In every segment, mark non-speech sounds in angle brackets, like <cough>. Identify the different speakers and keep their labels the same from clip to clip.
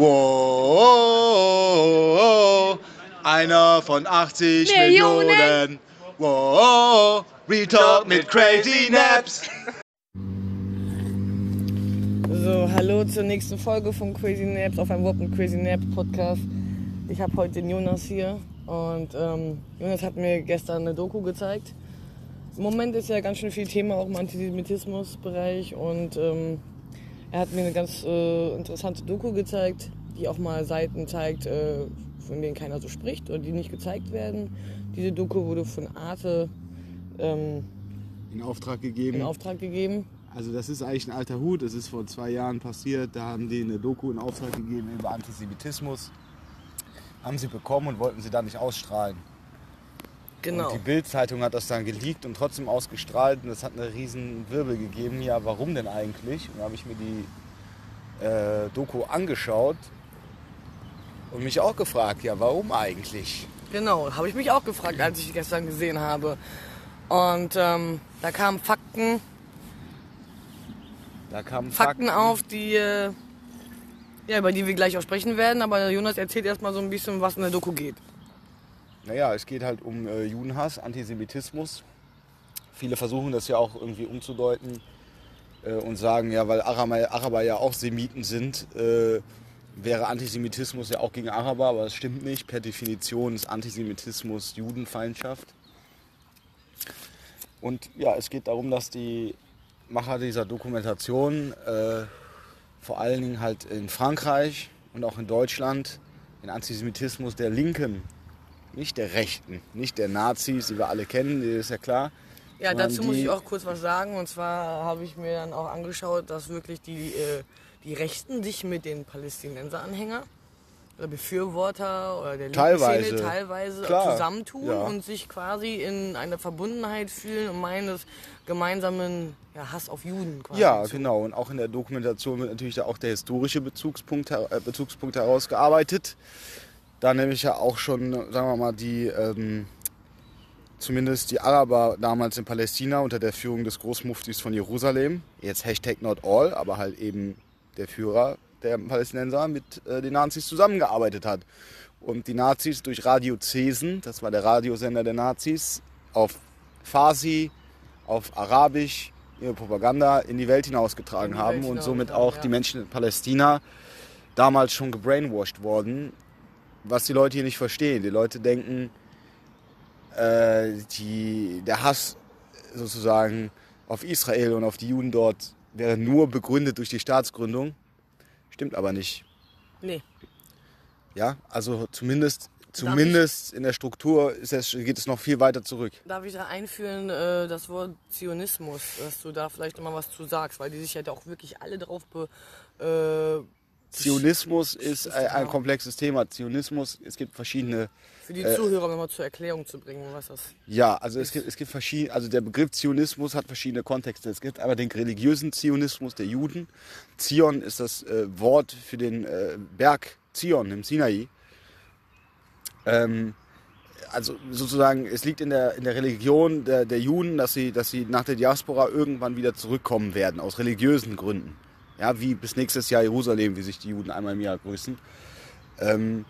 Speaker 1: Wow, einer von 80 Millionen.
Speaker 2: Millionen.
Speaker 1: Wow, Retalk mit Crazy Naps.
Speaker 3: So, hallo zur nächsten Folge von Crazy Naps auf einem Wort mit Crazy Naps Podcast. Ich habe heute den Jonas hier und ähm, Jonas hat mir gestern eine Doku gezeigt. Im Moment ist ja ganz schön viel Thema auch im Antisemitismusbereich und ähm, er hat mir eine ganz äh, interessante Doku gezeigt, die auch mal Seiten zeigt, äh, von denen keiner so spricht oder die nicht gezeigt werden. Diese Doku wurde von Arte ähm,
Speaker 4: in Auftrag gegeben.
Speaker 3: in Auftrag gegeben.
Speaker 4: Also das ist eigentlich ein alter Hut, das ist vor zwei Jahren passiert, da haben die eine Doku in Auftrag gegeben über Antisemitismus. Haben sie bekommen und wollten sie dann nicht ausstrahlen.
Speaker 3: Genau.
Speaker 4: Und die Bild-Zeitung hat das dann geleakt und trotzdem ausgestrahlt und das hat eine riesen Wirbel gegeben. Ja, warum denn eigentlich? Und da habe ich mir die äh, Doku angeschaut und mich auch gefragt, ja, warum eigentlich?
Speaker 3: Genau, habe ich mich auch gefragt, als ich die gestern gesehen habe. Und ähm, da kamen Fakten,
Speaker 4: Da kamen
Speaker 3: Fakten auf, die, äh, ja, über die wir gleich auch sprechen werden. Aber Jonas erzählt erstmal so ein bisschen, was in der Doku geht.
Speaker 4: Naja, es geht halt um äh, Judenhass, Antisemitismus. Viele versuchen das ja auch irgendwie umzudeuten äh, und sagen, ja, weil Araber, Araber ja auch Semiten sind, äh, wäre Antisemitismus ja auch gegen Araber, aber das stimmt nicht. Per Definition ist Antisemitismus Judenfeindschaft. Und ja, es geht darum, dass die Macher dieser Dokumentation äh, vor allen Dingen halt in Frankreich und auch in Deutschland den Antisemitismus der Linken nicht der Rechten, nicht der Nazis, die wir alle kennen, die ist ja klar.
Speaker 3: Ja, dazu muss ich auch kurz was sagen. Und zwar habe ich mir dann auch angeschaut, dass wirklich die, äh, die Rechten sich mit den Palästinenser-Anhänger oder Befürworter oder der
Speaker 4: Teilweise.
Speaker 3: Szene teilweise
Speaker 4: Klar,
Speaker 3: zusammentun
Speaker 4: ja.
Speaker 3: und sich quasi in eine Verbundenheit fühlen und meinen, das gemeinsamen ja, Hass auf Juden quasi
Speaker 4: Ja,
Speaker 3: zu.
Speaker 4: genau. Und auch in der Dokumentation wird natürlich da auch der historische Bezugspunkt, äh, Bezugspunkt herausgearbeitet. Da nämlich ja auch schon, sagen wir mal, die, ähm, zumindest die Araber damals in Palästina unter der Führung des Großmuftis von Jerusalem, jetzt Hashtag not all, aber halt eben der Führer der Palästinenser mit äh, den Nazis zusammengearbeitet hat. Und die Nazis durch Radio Cesen, das war der Radiosender der Nazis, auf Farsi, auf Arabisch ihre Propaganda in die Welt hinausgetragen
Speaker 3: die
Speaker 4: haben
Speaker 3: Welt
Speaker 4: und somit auch
Speaker 3: ja.
Speaker 4: die Menschen in Palästina damals schon gebrainwashed worden, was die Leute hier nicht verstehen. Die Leute denken, äh, die, der Hass sozusagen auf Israel und auf die Juden dort wäre nur begründet durch die Staatsgründung. Stimmt aber nicht.
Speaker 3: Nee,
Speaker 4: Ja, also zumindest, zumindest in der Struktur es, geht es noch viel weiter zurück.
Speaker 3: darf ich da einführen, äh, das Wort Zionismus, dass du da vielleicht immer was zu sagst, weil die sich ja da auch wirklich alle drauf be, äh,
Speaker 4: Zionismus ist
Speaker 3: ist
Speaker 4: ein,
Speaker 3: genau.
Speaker 4: komplexes Thema. Zionismus, es gibt verschiedene,
Speaker 3: für die
Speaker 4: Äh,
Speaker 3: Zuhörer nochmal zur Erklärung zu bringen, was das
Speaker 4: ja, also es gibt, es gibt verschiedene, also der Begriff Zionismus hat verschiedene Kontexte. Es gibt aber den religiösen Zionismus der Juden. Zion ist das äh, Wort für den äh, Berg Zion im Sinai. Ähm, also sozusagen, es liegt in der, in der Religion der, der Juden, dass sie, dass sie nach der Diaspora irgendwann wieder zurückkommen werden, aus religiösen Gründen. Ja, wie bis nächstes Jahr Jerusalem, wie sich die Juden einmal im Jahr grüßen. Ähm,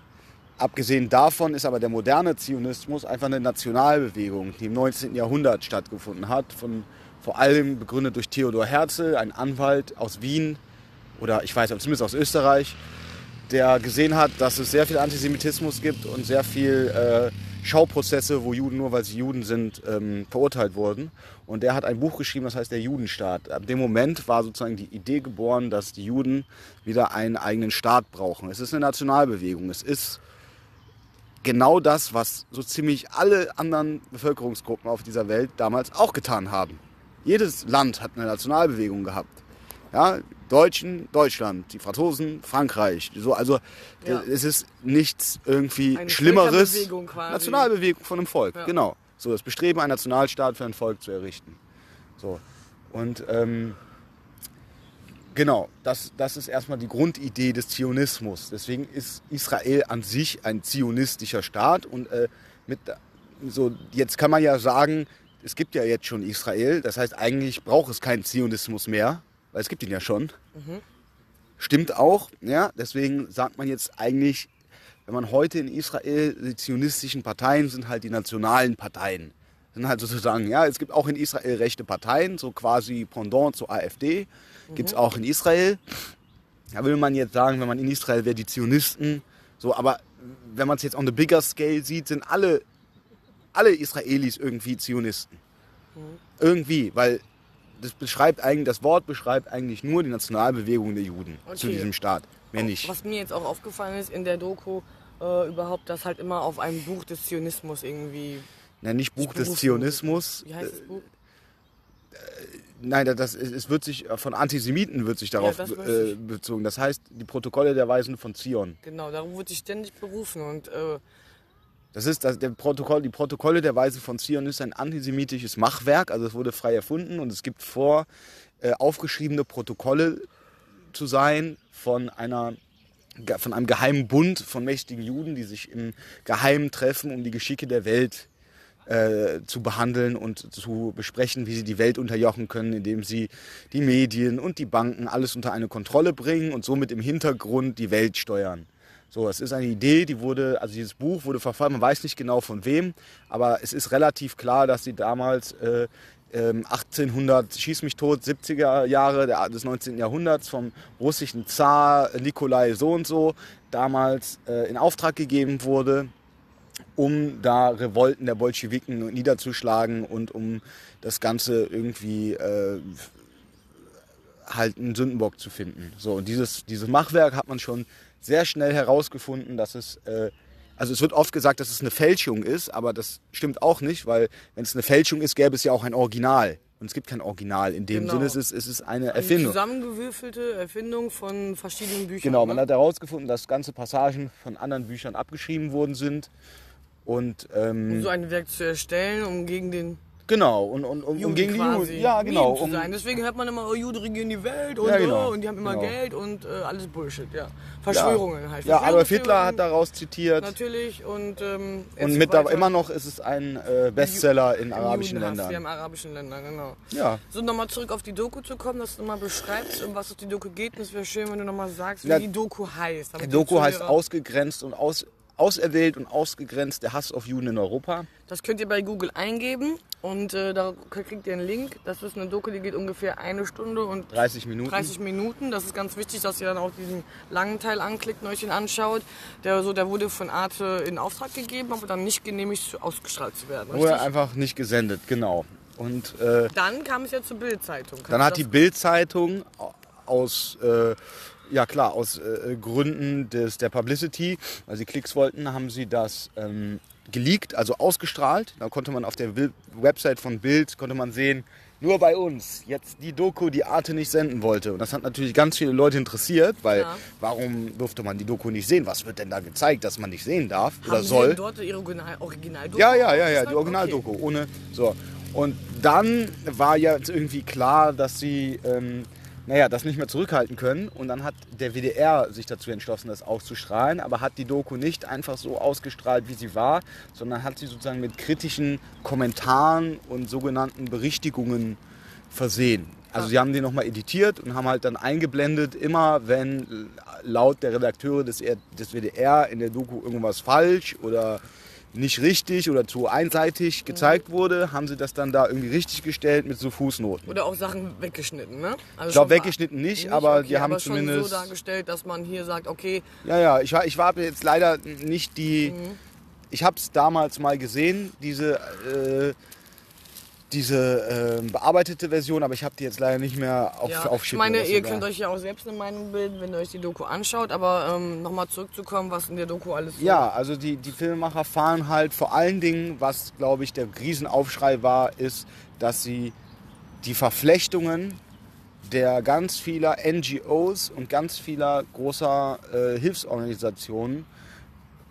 Speaker 4: abgesehen davon ist aber der moderne Zionismus einfach eine Nationalbewegung, die im 19. Jahrhundert stattgefunden hat, von, vor allem begründet durch Theodor Herzl, ein Anwalt aus Wien oder ich weiß zumindest aus Österreich, der gesehen hat, dass es sehr viel Antisemitismus gibt und sehr viel äh, Schauprozesse, wo Juden nur weil sie Juden sind, ähm, verurteilt wurden. Und der hat ein Buch geschrieben, das heißt Der Judenstaat. Ab dem Moment war sozusagen die Idee geboren, dass die Juden wieder einen eigenen Staat brauchen. Es ist eine Nationalbewegung. Es ist genau das, was so ziemlich alle anderen Bevölkerungsgruppen auf dieser Welt damals auch getan haben. Jedes Land hat eine Nationalbewegung gehabt. Ja, Deutschen, Deutschland, die Franzosen, Frankreich. So, also
Speaker 3: Ja.
Speaker 4: es ist nichts irgendwie
Speaker 3: Eine
Speaker 4: Schlimmeres.
Speaker 3: Quasi.
Speaker 4: Nationalbewegung von einem Volk,
Speaker 3: Ja.
Speaker 4: genau. So das Bestreben, einen Nationalstaat für ein Volk zu errichten. So. Und ähm, genau, das, das ist erstmal die Grundidee des Zionismus. Deswegen ist Israel an sich ein zionistischer Staat und äh, mit so jetzt kann man ja sagen, es gibt ja jetzt schon Israel, das heißt eigentlich braucht es keinen Zionismus mehr, weil es gibt ihn ja schon. Stimmt auch, ja. Deswegen sagt man jetzt eigentlich, wenn man heute in Israel, die zionistischen Parteien sind halt die nationalen Parteien. Sind halt sozusagen, ja, es gibt auch in Israel rechte Parteien, so quasi Pendant zur AfD. Gibt es auch in Israel. Da will man jetzt sagen, wenn man in Israel wäre, die Zionisten. So, aber wenn man es jetzt on the bigger scale sieht, sind alle, alle Israelis irgendwie Zionisten. Irgendwie, weil das beschreibt eigentlich, das Wort beschreibt eigentlich nur die Nationalbewegung der Juden zu
Speaker 3: Okay.
Speaker 4: diesem Staat. Mehr nicht.
Speaker 3: Was mir jetzt auch aufgefallen ist in der Doku, äh, überhaupt, dass halt immer auf einem Buch des Zionismus irgendwie.
Speaker 4: Ja, nicht Buch des. Zionismus.
Speaker 3: Wie heißt das Buch?
Speaker 4: Nein, das, das, es wird sich von Antisemiten wird sich darauf
Speaker 3: das weiß
Speaker 4: äh, bezogen. Das heißt, die Protokolle der Weisen von Zion.
Speaker 3: Genau, darum wird sich ständig berufen. Und äh,
Speaker 4: Das ist das, der Protokoll, die Protokolle der Weise von Zion ist ein antisemitisches Machwerk, also es wurde frei erfunden und es gibt vor, äh, aufgeschriebene Protokolle zu sein von einer von einem geheimen Bund von mächtigen Juden, die sich im Geheimen treffen, um die Geschicke der Welt äh, zu behandeln und zu besprechen, wie sie die Welt unterjochen können, indem sie die Medien und die Banken alles unter eine Kontrolle bringen und somit im Hintergrund die Welt steuern. So, es ist eine Idee, die wurde, also dieses Buch wurde verfasst, man weiß nicht genau von wem, aber es ist relativ klar, dass sie damals äh, ähm, 1800, schieß mich tot, 70er Jahre des 19. Jahrhunderts vom russischen Zar Nikolai so und so damals äh, in Auftrag gegeben wurde um da Revolten der Bolschewiken niederzuschlagen und um das Ganze irgendwie äh, halt einen Sündenbock zu finden. So, und dieses, dieses Machwerk hat man schon sehr schnell herausgefunden, dass es, äh, also es wird oft gesagt, dass es eine Fälschung ist, aber das stimmt auch nicht, weil wenn es eine Fälschung ist, gäbe es ja auch ein Original. Und es gibt kein Original. In dem
Speaker 3: Genau.
Speaker 4: Sinne ist es, es ist eine
Speaker 3: eine
Speaker 4: Erfindung.
Speaker 3: zusammengewürfelte Erfindung von verschiedenen Büchern.
Speaker 4: Genau, man
Speaker 3: ne?
Speaker 4: hat herausgefunden, dass ganze Passagen von anderen Büchern abgeschrieben worden sind. Und ähm,
Speaker 3: um so ein Werk zu erstellen, um gegen den
Speaker 4: genau, und, und, und,
Speaker 3: Juden
Speaker 4: gegen die
Speaker 3: quasi
Speaker 4: Juden. Ja, genau. Um,
Speaker 3: sein. Deswegen hört man immer, oh, Juden regieren die Welt und
Speaker 4: Ja, genau.
Speaker 3: so, und die haben immer
Speaker 4: Genau.
Speaker 3: Geld und äh, alles Bullshit, ja. Verschwörungen halt.
Speaker 4: ja, Adolf Hitler hat daraus zitiert.
Speaker 3: Natürlich und ähm,
Speaker 4: Und mit da, immer noch ist es ein äh, Bestseller in arabischen
Speaker 3: Judenhass, Ja,
Speaker 4: Ländern.
Speaker 3: arabischen Ländern, genau.
Speaker 4: Ja.
Speaker 3: So, nochmal zurück auf die Doku zu kommen, dass du nochmal beschreibst, um was es die Doku geht. Und es wäre schön, wenn du nochmal sagst, wie
Speaker 4: Ja,
Speaker 3: die Doku heißt.
Speaker 4: Die
Speaker 3: die
Speaker 4: Doku heißt Ausgegrenzt und aus, auserwählt und ausgegrenzt der Hass auf Juden in Europa.
Speaker 3: Das könnt ihr bei Google eingeben und äh, da kriegt ihr einen Link. Das ist eine Doku, die geht ungefähr eine Stunde und
Speaker 4: 30 Minuten.
Speaker 3: 30 Minuten. Das ist ganz wichtig, dass ihr dann auch diesen langen Teil anklickt und euch den anschaut. Der, so, der wurde von Arte in Auftrag gegeben, aber dann nicht genehmigt, ausgestrahlt zu werden.
Speaker 4: Wurde einfach nicht gesendet, genau. Und äh,
Speaker 3: Dann kam es ja zur Bild-Zeitung.
Speaker 4: Dann hat die Bild-Zeitung aus, äh, ja klar, aus äh, Gründen des, der Publicity, weil sie Klicks wollten, haben sie das ähm, geleakt, also ausgestrahlt. Da konnte man auf der Website von Bild, konnte man sehen, nur bei uns, jetzt die Doku, die Arte nicht senden wollte. Und das hat natürlich ganz viele Leute interessiert, weil
Speaker 3: Ja.
Speaker 4: warum durfte man die Doku nicht sehen? Was wird denn da gezeigt, dass man nicht sehen darf
Speaker 3: Haben
Speaker 4: oder
Speaker 3: Sie
Speaker 4: soll?
Speaker 3: dort ihre Original Originaldoku
Speaker 4: Ja, ja, ja, ja, die Originaldoku. Ohne. So. Und dann war ja jetzt irgendwie klar, dass sie ähm, naja, das nicht mehr zurückhalten können. Und dann hat der WDR sich dazu entschlossen, das auszustrahlen, aber hat die Doku nicht einfach so ausgestrahlt, wie sie war, sondern hat sie sozusagen mit kritischen Kommentaren und sogenannten Berichtigungen versehen. Also sie haben die nochmal editiert und haben halt dann eingeblendet, immer wenn laut der Redakteure des, des WDR in der Doku irgendwas falsch oder nicht richtig oder zu einseitig gezeigt wurde, haben sie das dann da irgendwie richtig gestellt mit so Fußnoten.
Speaker 3: Oder auch Sachen weggeschnitten, ne? Also
Speaker 4: Ich glaube, weggeschnitten nicht, aber die haben
Speaker 3: aber schon
Speaker 4: zumindest-
Speaker 3: so dargestellt, dass man hier sagt, okay,
Speaker 4: Ja, ja, ich, war- ich habe jetzt leider nicht die. Ich habe es damals mal gesehen, diese, äh, diese äh, bearbeitete Version, aber ich habe die jetzt leider nicht mehr auf,
Speaker 3: ja,
Speaker 4: auf
Speaker 3: ich meine, ihr könnt euch ja auch selbst eine Meinung bilden, wenn ihr euch die Doku anschaut, aber ähm, nochmal zurückzukommen, was in der Doku alles so
Speaker 4: Ja, also die, die Filmemacher fahren halt vor allen Dingen, was glaube ich der Riesenaufschrei war, ist, dass sie die Verflechtungen der ganz vieler NGOs und ganz vieler großer äh, Hilfsorganisationen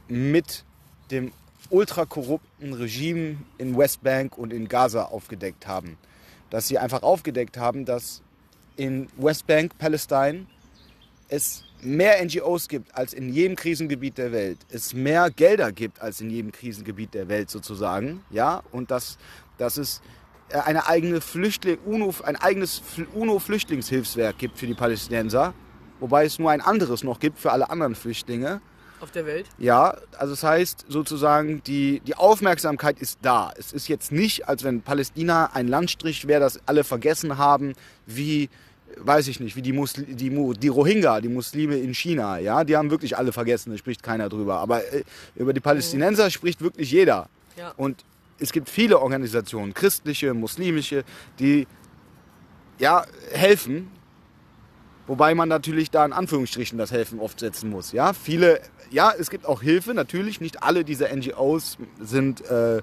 Speaker 4: mit dem ultrakorrupten Regime in Westbank und in Gaza aufgedeckt haben. Dass sie einfach aufgedeckt haben, dass in Westbank, Palästina, es mehr NGOs gibt als in jedem Krisengebiet der Welt, es mehr Gelder gibt als in jedem Krisengebiet der Welt sozusagen, ja, und dass, dass es äh, eine eigene Flüchtling, UNO, ein eigenes Fl- UNO-Flüchtlingshilfswerk gibt für die Palästinenser, wobei es nur ein anderes noch gibt für alle anderen Flüchtlinge.
Speaker 3: Auf der Welt.
Speaker 4: Ja, also das heißt sozusagen, die, die Aufmerksamkeit ist da. Es ist jetzt nicht, als wenn Palästina ein Landstrich wäre, das alle vergessen haben, wie, weiß ich nicht, wie die, Musli die, Mu- die Rohingya, die Muslime in China. Ja, die haben wirklich alle vergessen, da spricht keiner drüber. Aber äh, über die Palästinenser spricht wirklich jeder.
Speaker 3: Ja.
Speaker 4: Und es gibt viele Organisationen, christliche, muslimische, die ja, helfen. Wobei man natürlich da in Anführungsstrichen das Helfen oft setzen muss. Ja, viele, ja, es gibt auch Hilfe, natürlich. Nicht alle dieser NGOs sind, äh, äh,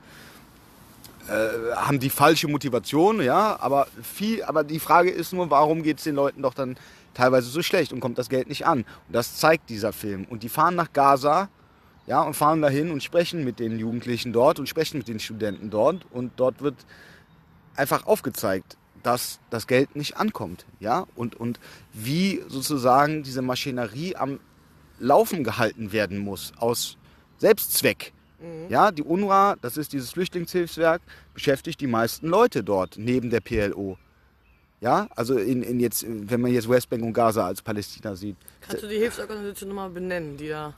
Speaker 4: haben die falsche Motivation, ja, aber viel, aber die Frage ist nur, warum geht es den Leuten doch dann teilweise so schlecht und kommt das Geld nicht an? Und das zeigt dieser Film. Und die fahren nach Gaza, ja, und fahren dahin und sprechen mit den Jugendlichen dort und sprechen mit den Studenten dort und dort wird einfach aufgezeigt, dass das Geld nicht ankommt, ja, und, und wie sozusagen diese Maschinerie am Laufen gehalten werden muss aus Selbstzweck. Ja, die UNRWA, das ist dieses Flüchtlingshilfswerk, beschäftigt die meisten Leute dort neben der PLO. Ja, also in, in jetzt, wenn man jetzt Westbank und Gaza als Palästina sieht.
Speaker 3: Kannst du die Hilfsorganisation nochmal benennen, die da.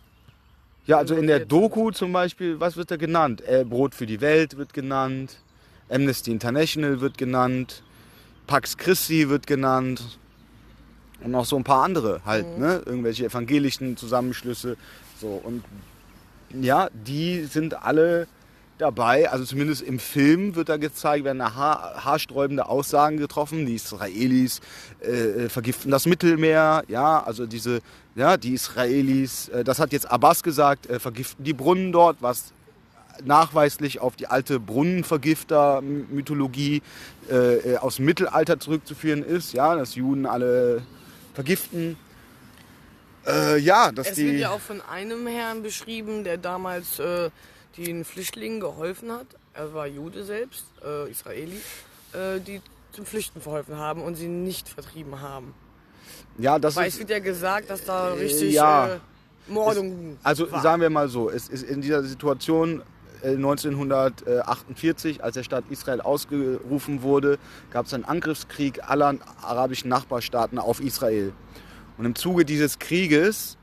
Speaker 4: Ja, also in der? Doku zum Beispiel, was wird da genannt? Äh, Brot für die Welt wird genannt, Amnesty International wird genannt, Pax Christi wird genannt und noch so ein paar andere halt, ne? Irgendwelche evangelischen Zusammenschlüsse. So und ja, die sind alle dabei, also zumindest im Film wird da gezeigt, werden da haar, haarsträubende Aussagen getroffen. Die Israelis äh, vergiften das Mittelmeer, ja, also diese, ja, die Israelis, äh, das hat jetzt Abbas gesagt, äh, vergiften die Brunnen dort, was nachweislich auf die alte Brunnenvergifter-Mythologie äh, äh, aus dem Mittelalter zurückzuführen ist, ja, dass Juden alle vergiften. Äh, ja, dass
Speaker 3: Es
Speaker 4: die.
Speaker 3: wird ja auch von einem Herrn beschrieben, der damals äh, den Flüchtlingen geholfen hat. Er war Jude selbst, äh, Israeli, äh, die zum Flüchten verholfen haben und sie nicht vertrieben haben.
Speaker 4: ja, das
Speaker 3: Weil
Speaker 4: ist,
Speaker 3: es wird ja gesagt, dass da richtig
Speaker 4: ja.
Speaker 3: äh, Mordungen
Speaker 4: Also
Speaker 3: waren.
Speaker 4: sagen wir mal so, es ist in dieser Situation äh, 1948, als der Staat Israel ausgerufen wurde, gab es einen Angriffskrieg aller arabischen Nachbarstaaten auf Israel. Und im Zuge dieses Krieges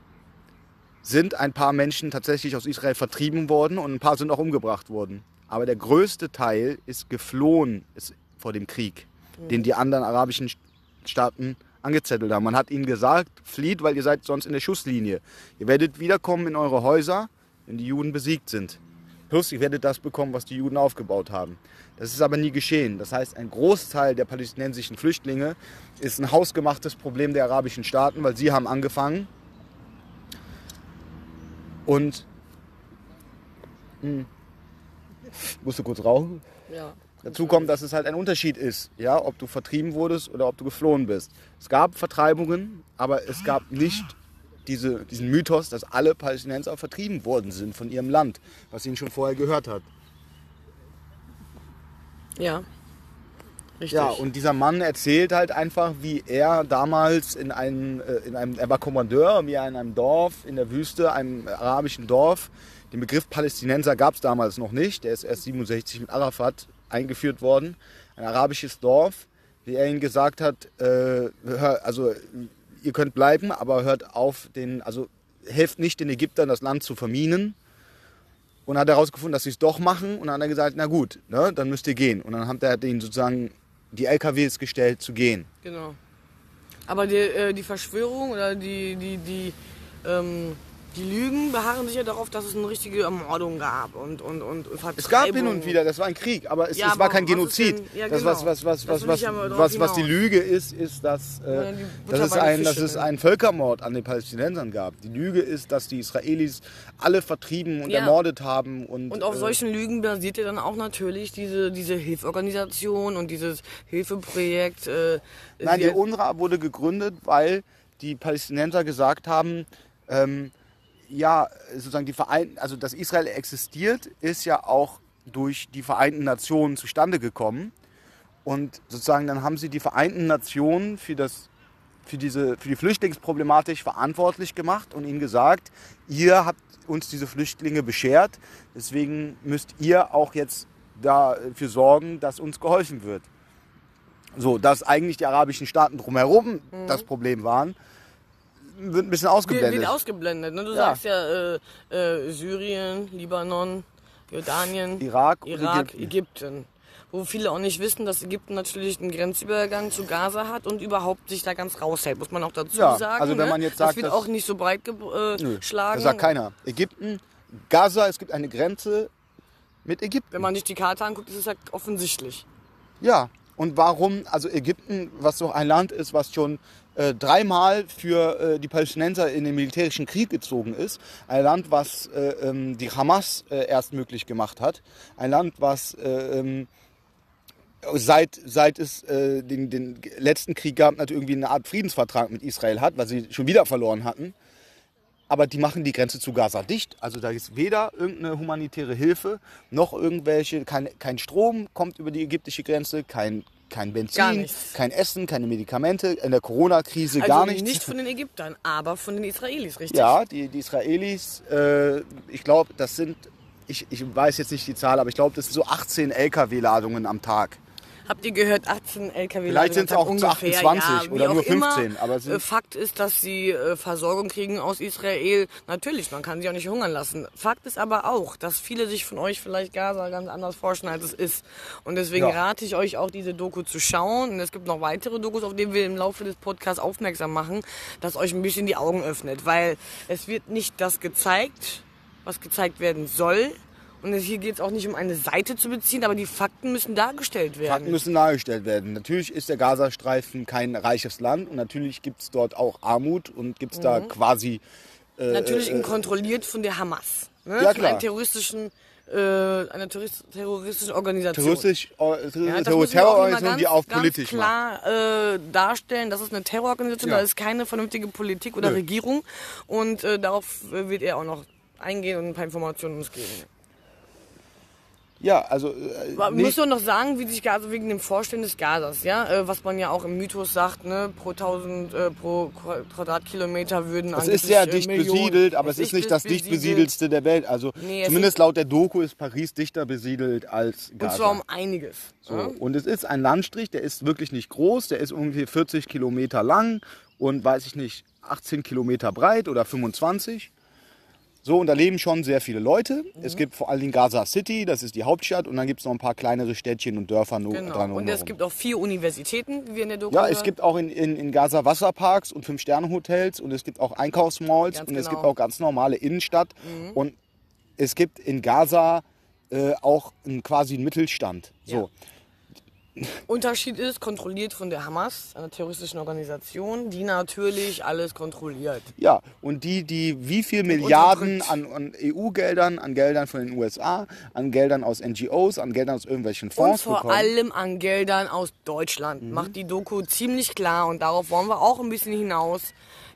Speaker 4: sind ein paar Menschen tatsächlich aus Israel vertrieben worden und ein paar sind auch umgebracht worden. Aber der größte Teil ist geflohen ist vor dem Krieg, den die anderen arabischen Staaten angezettelt haben. Man hat ihnen gesagt, flieht, weil ihr seid sonst in der Schusslinie. Ihr werdet wiederkommen in eure Häuser, wenn die Juden besiegt sind. Plus, ihr werdet das bekommen, was die Juden aufgebaut haben. Das ist aber nie geschehen. Das heißt, ein Großteil der palästinensischen Flüchtlinge ist ein hausgemachtes Problem der arabischen Staaten, weil sie haben angefangen. Und hm, musst du kurz rauchen?
Speaker 3: ja.
Speaker 4: Dazu kommt, dass es halt ein Unterschied ist, ja, ob du vertrieben wurdest oder ob du geflohen bist. Es gab Vertreibungen, aber es gab nicht diese, diesen Mythos, dass alle Palästinenser vertrieben worden sind von ihrem Land, was ihnen schon vorher gehört hat.
Speaker 3: Ja. Richtig.
Speaker 4: Ja, und dieser Mann erzählt halt einfach, wie er damals in einem, äh, in einem er war Kommandeur, wie er in einem Dorf in der Wüste, einem arabischen Dorf, den Begriff Palästinenser gab es damals noch nicht, der ist erst 67 mit Arafat eingeführt worden, ein arabisches Dorf, wie er ihnen gesagt hat, äh, also ihr könnt bleiben, aber hört auf, den, also helft nicht den Ägyptern das Land zu verminen. Und hat herausgefunden, dass sie es doch machen. Und dann hat er gesagt, na gut, ne, dann müsst ihr gehen. Und dann hat er denen sozusagen die LKWs gestellt zu gehen.
Speaker 3: Genau. Aber die, äh, die Verschwörung oder die, die, die, ähm, die Lügen beharren sich ja darauf, dass es eine richtige Ermordung gab und, und, und Vertreibung.
Speaker 4: Es gab hin und wieder, das war ein Krieg, aber es,
Speaker 3: Ja,
Speaker 4: es war
Speaker 3: aber
Speaker 4: kein
Speaker 3: was ist
Speaker 4: Genozid.
Speaker 3: denn- ja,
Speaker 4: das,
Speaker 3: genau.
Speaker 4: was, was, was,
Speaker 3: Das
Speaker 4: was, was, was, was die. Lüge ist, ist, dass, äh, dass, es ein, dass es
Speaker 3: ne?
Speaker 4: einen Völkermord an den Palästinensern gab. Die Lüge ist, dass die Israelis alle vertrieben und
Speaker 3: Ja.
Speaker 4: ermordet haben. Und,
Speaker 3: Und auf
Speaker 4: äh,
Speaker 3: solchen Lügen basiert ja dann auch natürlich diese, diese Hilfsorganisation und dieses Hilfeprojekt. Äh,
Speaker 4: Nein, die UNRWA wurde gegründet, weil die Palästinenser gesagt haben, ähm, ja, sozusagen die Vereinten, also dass Israel existiert, ist ja auch durch die Vereinten Nationen zustande gekommen. Und sozusagen dann haben sie die Vereinten Nationen für, das, für, diese, für die Flüchtlingsproblematik verantwortlich gemacht und ihnen gesagt, ihr habt uns diese Flüchtlinge beschert, deswegen müsst ihr auch jetzt dafür sorgen, dass uns geholfen wird. So, dass eigentlich die arabischen Staaten drumherum das Problem waren, wird ein bisschen ausgeblendet.
Speaker 3: wird ausgeblendet. Ne? Du
Speaker 4: Ja.
Speaker 3: sagst ja äh, äh, Syrien, Libanon, Jordanien,
Speaker 4: Irak
Speaker 3: Irak
Speaker 4: Ägypten.
Speaker 3: Ägypten. Wo viele auch nicht wissen, dass Ägypten natürlich einen Grenzübergang zu Gaza hat und überhaupt sich da ganz raushält, muss man auch dazu
Speaker 4: Ja,
Speaker 3: sagen.
Speaker 4: also wenn
Speaker 3: ne?
Speaker 4: man jetzt
Speaker 3: das
Speaker 4: sagt,
Speaker 3: wird
Speaker 4: dass-
Speaker 3: auch nicht so breit äh, geschlagen.
Speaker 4: Das sagt keiner. Ägypten, Gaza, es gibt eine Grenze mit Ägypten.
Speaker 3: Wenn man sich die Karte anguckt, ist es halt offensichtlich.
Speaker 4: Ja, und warum, also Ägypten, was doch ein Land ist, was schon äh, dreimal für äh, die Palästinenser in den militärischen Krieg gezogen ist, ein Land, was äh, ähm, die Hamas äh, erst möglich gemacht hat, ein Land, was äh, ähm, seit, seit es äh, den, den letzten Krieg gab, natürlich irgendwie eine Art Friedensvertrag mit Israel hat, weil sie schon wieder verloren hatten. Aber die machen die Grenze zu Gaza dicht. Also da ist weder irgendeine humanitäre Hilfe, noch irgendwelche, kein, kein Strom kommt über die ägyptische Grenze, kein, kein Benzin, kein Essen, keine Medikamente, in der Corona-Krise
Speaker 3: Also
Speaker 4: gar nichts.
Speaker 3: nicht von den Ägyptern, aber von den Israelis, richtig?
Speaker 4: Ja, die, die Israelis, äh, ich glaube, das sind, ich, ich weiß jetzt nicht die Zahl, aber ich glaube, das sind so 18 LKW-Ladungen am Tag.
Speaker 3: Habt ihr gehört, 18 LKW
Speaker 4: Vielleicht sind's auch
Speaker 3: ungefähr,
Speaker 4: 28
Speaker 3: ja,
Speaker 4: oder nur
Speaker 3: immer.
Speaker 4: 15, aber es sind-
Speaker 3: Äh, Fakt ist, dass sie äh, Versorgung kriegen aus Israel. Natürlich, man kann sie auch nicht hungern lassen. Fakt ist aber auch, dass viele sich von euch vielleicht Gaza ganz anders vorstellen, als es ist. Und deswegen
Speaker 4: Ja.
Speaker 3: rate ich euch auch, diese Doku zu schauen. Und es gibt noch weitere Dokus, auf die wir im Laufe des Podcasts aufmerksam machen, dass euch ein bisschen die Augen öffnet. Weil es wird nicht das gezeigt, was gezeigt werden soll. Und hier geht es auch nicht um eine Seite zu beziehen, aber die Fakten müssen dargestellt werden.
Speaker 4: Fakten müssen dargestellt werden. Natürlich ist der Gazastreifen kein reiches Land und natürlich gibt es dort auch Armut und gibt es da
Speaker 3: Mhm.
Speaker 4: quasi äh,
Speaker 3: Natürlich kontrolliert von der Hamas. Ne?
Speaker 4: Ja,
Speaker 3: von
Speaker 4: klar.
Speaker 3: einer terroristischen, äh, einer terrorist terroristischen Organisation.
Speaker 4: terroristisch, äh,
Speaker 3: Ja, das
Speaker 4: Terror-
Speaker 3: müssen wir auch immer
Speaker 4: Terrororganisationen, die
Speaker 3: ganz-
Speaker 4: auch
Speaker 3: ganz
Speaker 4: politisch machen.
Speaker 3: klar äh, darstellen, das ist eine Terrororganisation,
Speaker 4: Ja.
Speaker 3: da ist keine vernünftige Politik oder
Speaker 4: Nö.
Speaker 3: Regierung und äh, darauf äh, wird er auch noch eingehen und ein paar Informationen uns geben.
Speaker 4: Ja, also äh, nee,
Speaker 3: Muss doch noch sagen, wie sich Gaza wegen dem Vorstellen des Gazas, ja, äh, was man ja auch im Mythos sagt, ne, pro 1000 äh, pro Qua- Quadratkilometer würden
Speaker 4: es ist sehr
Speaker 3: äh,
Speaker 4: dicht
Speaker 3: Millionen-
Speaker 4: besiedelt, aber es, ist nicht das dicht besiedelste der Welt. Also
Speaker 3: Nee, es
Speaker 4: zumindest laut der Doku ist Paris dichter besiedelt als
Speaker 3: Und
Speaker 4: Gaza.
Speaker 3: zwar um einiges.
Speaker 4: So.
Speaker 3: ja?
Speaker 4: Und es ist ein Landstrich, der ist wirklich nicht groß, der ist ungefähr 40 Kilometer lang und weiß ich nicht, 18 Kilometer breit oder 25. So, und da leben schon sehr viele Leute.
Speaker 3: Mhm.
Speaker 4: Es gibt vor allen Dingen Gaza City, das ist die Hauptstadt, und dann gibt es noch ein paar kleinere Städtchen und Dörfer nur
Speaker 3: Genau.
Speaker 4: dran
Speaker 3: Und es gibt auch vier Universitäten, wie wir in der Doku
Speaker 4: Ja, es gibt auch in, in, in Gaza Wasserparks und Fünf-Sterne-Hotels und es gibt auch Einkaufsmalls
Speaker 3: Ganz
Speaker 4: und es
Speaker 3: genau.
Speaker 4: gibt auch ganz normale Innenstadt. Und es gibt in Gaza äh, auch einen, quasi einen Mittelstand. So.
Speaker 3: Unterschied ist, kontrolliert von der Hamas, einer terroristischen Organisation, die natürlich alles kontrolliert.
Speaker 4: Ja, und die, die wie viel Milliarden an, an EU-Geldern, an Geldern von den USA, an Geldern aus NGOs, an Geldern aus irgendwelchen
Speaker 3: Und
Speaker 4: Fonds
Speaker 3: vor
Speaker 4: bekommen.
Speaker 3: allem an Geldern aus Deutschland. Macht die Doku ziemlich klar und darauf wollen wir auch ein bisschen hinaus.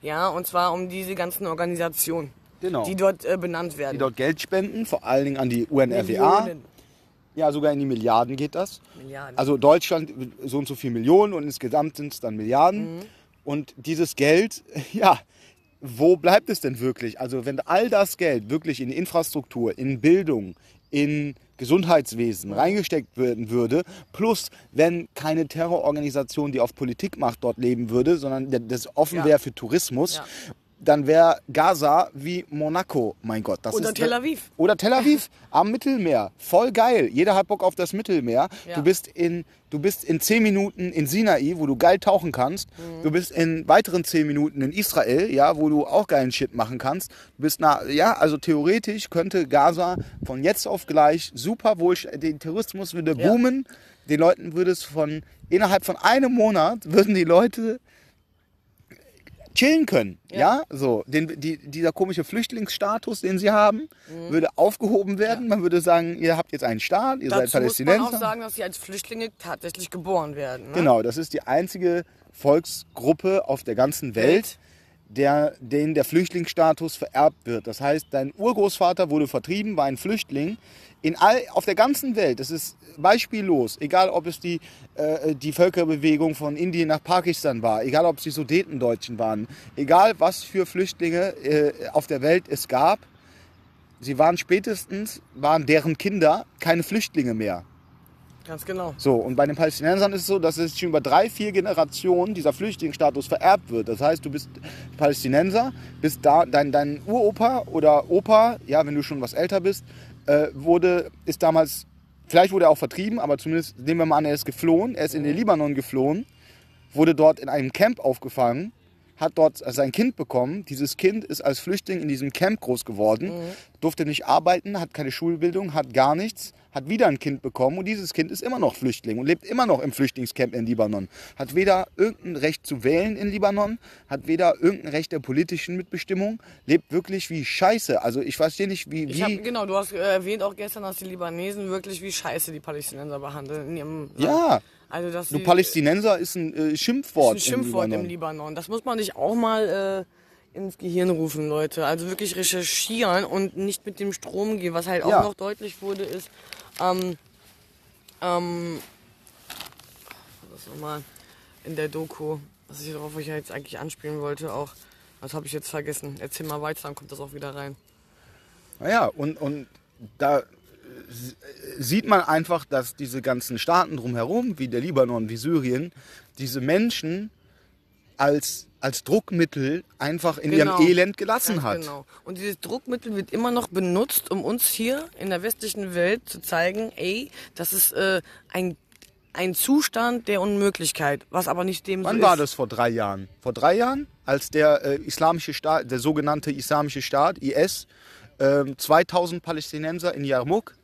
Speaker 3: Ja, und zwar um diese ganzen Organisationen,
Speaker 4: Genau.
Speaker 3: die dort äh, benannt werden.
Speaker 4: die dort Geld spenden, vor allen Dingen an die UNRWA.
Speaker 3: Millionen.
Speaker 4: Ja, sogar in die Milliarden geht das.
Speaker 3: Milliarden.
Speaker 4: Also Deutschland so und so viel Millionen und insgesamt sind es dann Milliarden.
Speaker 3: Mhm.
Speaker 4: Und dieses Geld, <laughs> ja, wo bleibt es denn wirklich? Also wenn all das Geld wirklich in Infrastruktur, in Bildung, in Gesundheitswesen reingesteckt werden würde, plus wenn keine Terrororganisation, die auf Politik macht, dort leben würde, sondern das offen
Speaker 3: Ja.
Speaker 4: wäre für Tourismus,
Speaker 3: Ja.
Speaker 4: Dann wäre Gaza wie Monaco, mein Gott. Das
Speaker 3: Oder
Speaker 4: ist
Speaker 3: Tel Aviv.
Speaker 4: oder Tel Aviv <laughs> am Mittelmeer. Voll geil. Jeder hat Bock auf das Mittelmeer.
Speaker 3: Ja.
Speaker 4: Du, bist in, du bist in 10 Minuten in Sinai, wo du geil tauchen kannst.
Speaker 3: Mhm.
Speaker 4: Du bist in weiteren 10 Minuten in Israel, ja, wo du auch geilen Shit machen kannst. Du bist nah, ja, also theoretisch könnte Gaza von jetzt auf gleich super wohl, der Tourismus würde
Speaker 3: Ja.
Speaker 4: boomen. Den Leuten würde es von, innerhalb von einem Monat würden die Leute chillen können. Ja,
Speaker 3: Ja.
Speaker 4: so. Den, die, dieser komische Flüchtlingsstatus, den sie haben,
Speaker 3: Mhm.
Speaker 4: würde aufgehoben werden. Man würde sagen, ihr habt jetzt einen Staat, ihr seid
Speaker 3: Dazu muss man
Speaker 4: Palästinenser.
Speaker 3: auch sagen, dass sie als Flüchtlinge tatsächlich geboren werden. Ne?
Speaker 4: Genau, das ist die einzige Volksgruppe auf der ganzen Welt,
Speaker 3: Welt.
Speaker 4: der, denen der Flüchtlingsstatus vererbt wird. Das heißt, dein Urgroßvater wurde vertrieben, war ein Flüchtling. In all, auf der ganzen Welt, das ist beispiellos, egal ob es die, äh, die Völkerbewegung von Indien nach Pakistan war, egal ob es die Sudetendeutschen waren, egal was für Flüchtlinge äh, auf der Welt es gab, sie waren spätestens, waren deren Kinder keine Flüchtlinge mehr.
Speaker 3: Ganz genau.
Speaker 4: So, und bei den Palästinensern ist es so, dass es schon über drei, vier Generationen dieser Flüchtlingsstatus vererbt wird. Das heißt, du bist Palästinenser, bist da, dein, dein Uropa oder Opa, ja, wenn du schon was älter bist, äh, wurde, ist damals, vielleicht wurde er auch vertrieben, aber zumindest nehmen wir mal an, er ist geflohen, er ist in den Libanon geflohen, wurde dort in einem Camp aufgefangen, hat dort sein Kind bekommen. Dieses Kind ist als Flüchtling in diesem Camp groß geworden, durfte nicht arbeiten, hat keine Schulbildung, hat gar nichts, hat wieder ein Kind bekommen und dieses Kind ist immer noch Flüchtling und lebt immer noch im Flüchtlingscamp in Libanon. Hat weder irgendein Recht zu wählen in Libanon, hat weder irgendein Recht der politischen Mitbestimmung, lebt wirklich wie Scheiße. Also ich verstehe nicht, wie...
Speaker 3: Ich hab,
Speaker 4: wie
Speaker 3: genau, du hast äh, erwähnt auch gestern, dass die Libanesen wirklich wie scheiße die Palästinenser behandeln in ihrem Land.
Speaker 4: ja,
Speaker 3: Also, dass
Speaker 4: du Palästinenser ist ein äh, Schimpfwort,
Speaker 3: ein Schimpfwort
Speaker 4: im
Speaker 3: im
Speaker 4: Libanon.
Speaker 3: Libanon. Das muss man sich auch mal äh, ins Gehirn rufen, Leute. Also wirklich recherchieren und nicht mit dem Strom gehen. Was halt auch
Speaker 4: Ja.
Speaker 3: noch deutlich wurde, ist, ähm, ähm, was nochmal in der Doku, was ich darauf ich jetzt eigentlich anspielen wollte, auch, das habe ich jetzt vergessen. Erzähl mal weiter, dann kommt das auch wieder rein.
Speaker 4: Naja, und, und da äh, sieht man einfach, dass diese ganzen Staaten drumherum, wie der Libanon, wie Syrien, diese Menschen als, als Druckmittel einfach in
Speaker 3: Genau.
Speaker 4: ihrem Elend gelassen
Speaker 3: Ganz
Speaker 4: hat.
Speaker 3: Genau. Und dieses Druckmittel wird immer noch benutzt, um uns hier in der westlichen Welt zu zeigen, ey, das ist äh, ein, ein Zustand der Unmöglichkeit, was aber nicht dem
Speaker 4: Wann
Speaker 3: so
Speaker 4: war das vor drei Jahren? Vor drei Jahren, als der äh, islamische Staat, der sogenannte islamische Staat, IS, ähm, 2000 Palästinenser in Yarmouk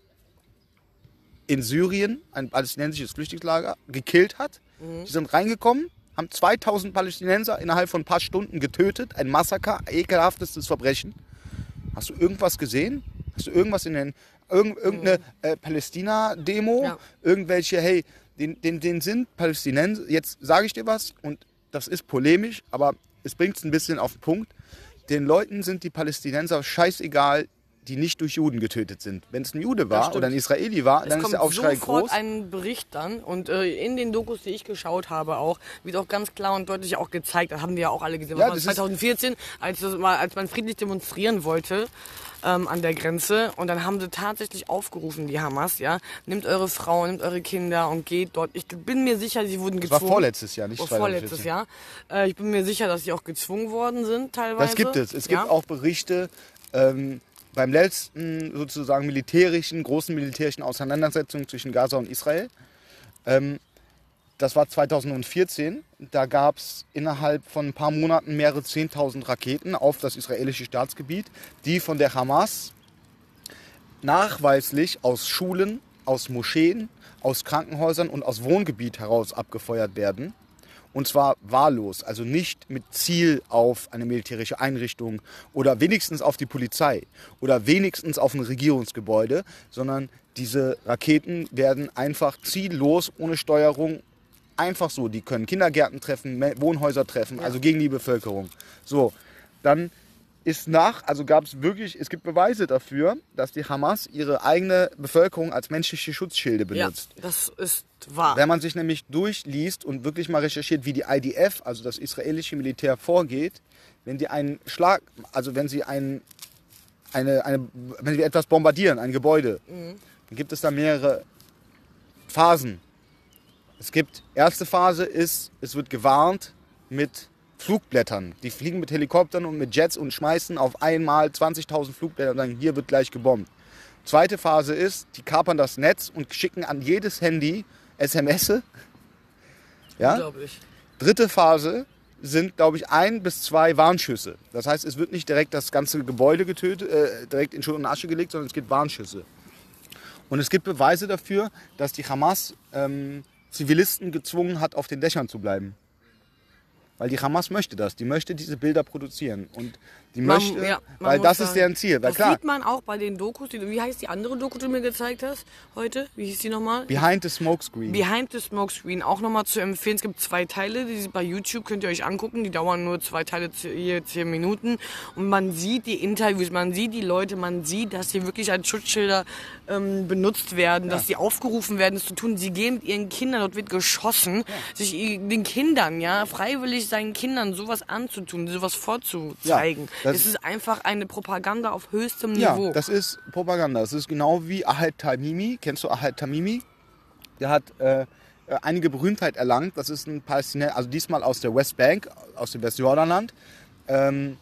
Speaker 4: in Syrien, ein palästinensisches Flüchtlingslager, gekillt hat.
Speaker 3: Mhm.
Speaker 4: Die sind reingekommen, haben 2000 Palästinenser innerhalb von ein paar Stunden getötet. Ein Massaker, ekelhaftestes Verbrechen. Hast du irgendwas gesehen? Hast du irgendwas in den. Irgend, irgendeine äh, Palästina-Demo?
Speaker 3: Mhm. Ja.
Speaker 4: Irgendwelche, hey, den, den, den sind Palästinenser. Jetzt sage ich dir was und das ist polemisch, aber es bringt es ein bisschen auf den Punkt. Den Leuten sind die Palästinenser scheißegal, die nicht durch Juden getötet sind. Wenn es ein Jude war oder ein Israeli war,
Speaker 3: Es
Speaker 4: dann ist der Aufschrei
Speaker 3: sofort
Speaker 4: groß.
Speaker 3: ein Bericht dann und äh, in den Dokus, die ich geschaut habe auch, wird auch ganz klar und deutlich auch gezeigt, das haben wir ja auch alle gesehen,
Speaker 4: Ja,
Speaker 3: war
Speaker 4: das
Speaker 3: das
Speaker 4: ist-
Speaker 3: 2014, als, das mal, als man friedlich demonstrieren wollte ähm, an der Grenze und dann haben sie tatsächlich aufgerufen, die Hamas, ja, nehmt eure Frauen, nehmt eure Kinder und geht dort. Ich bin mir sicher, sie wurden
Speaker 4: Das war
Speaker 3: gezwungen.
Speaker 4: vorletztes Jahr, nicht
Speaker 3: Oh,
Speaker 4: 2014.
Speaker 3: vorletztes Jahr. Äh, ich bin mir sicher, dass sie auch gezwungen worden sind teilweise.
Speaker 4: Das gibt es. Es gibt
Speaker 3: ja?
Speaker 4: auch Berichte ähm, beim letzten sozusagen militärischen, großen militärischen Auseinandersetzung zwischen Gaza und Israel. Ähm, das war 2014. Da gab es innerhalb von ein paar Monaten mehrere 10.000 Raketen auf das israelische Staatsgebiet, die von der Hamas nachweislich aus Schulen, aus Moscheen, aus Krankenhäusern und aus Wohngebiet heraus abgefeuert werden. Und zwar wahllos, also nicht mit Ziel auf eine militärische Einrichtung oder wenigstens auf die Polizei oder wenigstens auf ein Regierungsgebäude, sondern diese Raketen werden einfach ziellos, ohne Steuerung, einfach so. Die können Kindergärten treffen, Wohnhäuser treffen, also gegen die Bevölkerung. So, dann ist nach, also gab es wirklich, es gibt Beweise dafür, dass die Hamas ihre eigene Bevölkerung als menschliche Schutzschilde
Speaker 3: Ja,
Speaker 4: benutzt.
Speaker 3: das ist wahr.
Speaker 4: Wenn man sich nämlich durchliest und wirklich mal recherchiert, wie die IDF, also das israelische Militär, vorgeht, wenn die einen Schlag, also wenn sie einen, eine, eine, wenn sie etwas bombardieren, ein Gebäude, dann gibt es da mehrere Phasen. Es gibt, erste Phase ist, es wird gewarnt mit Flugblättern. Die fliegen mit Helikoptern und mit Jets und schmeißen auf einmal 20.000 Flugblätter und sagen, hier wird gleich gebombt. Zweite Phase ist, die kapern das Netz und schicken an jedes Handy SMS. Ja?
Speaker 3: Unglaublich.
Speaker 4: Dritte Phase sind, glaube ich, ein bis zwei Warnschüsse. Das heißt, es wird nicht direkt das ganze Gebäude getötet, äh, direkt in Schutt und Asche gelegt, sondern es gibt Warnschüsse. Und es gibt Beweise dafür, dass die Hamas ähm, Zivilisten gezwungen hat, auf den Dächern zu bleiben. Weil die Hamas möchte das. Die möchte diese Bilder produzieren. Und die
Speaker 3: Man-
Speaker 4: möchte,
Speaker 3: ja,
Speaker 4: weil das ist
Speaker 3: sagen,
Speaker 4: deren Ziel. Weil
Speaker 3: das
Speaker 4: klar,
Speaker 3: sieht man auch bei den Dokus. Die, wie heißt die andere Doku, die du mir gezeigt hast heute? Wie hieß die nochmal?
Speaker 4: behind the smokescreen.
Speaker 3: Behind the Smoke Screen auch nochmal zu empfehlen. Es gibt zwei Teile, die bei YouTube könnt ihr euch angucken. Die dauern nur zwei Teile, je zehn Minuten. Und man sieht die Interviews, man sieht die Leute, man sieht, dass sie wirklich als Schutzschilder ähm, benutzt werden, dass sie aufgerufen werden, das zu tun. Sie gehen mit ihren Kindern, dort wird geschossen, sich i- den Kindern, ja, freiwillig seinen Kindern sowas anzutun, sowas vorzuzeigen.
Speaker 4: Ja, das-
Speaker 3: es ist einfach eine Propaganda auf höchstem
Speaker 4: Ja,
Speaker 3: Niveau.
Speaker 4: das ist Propaganda. Das ist genau wie Ahad Tamimi. Kennst du Ahad Tamimi? der hat äh, einige Berühmtheit erlangt. Das ist ein Palästinenser, also diesmal aus der Westbank, aus dem Westjordanland. Ähm,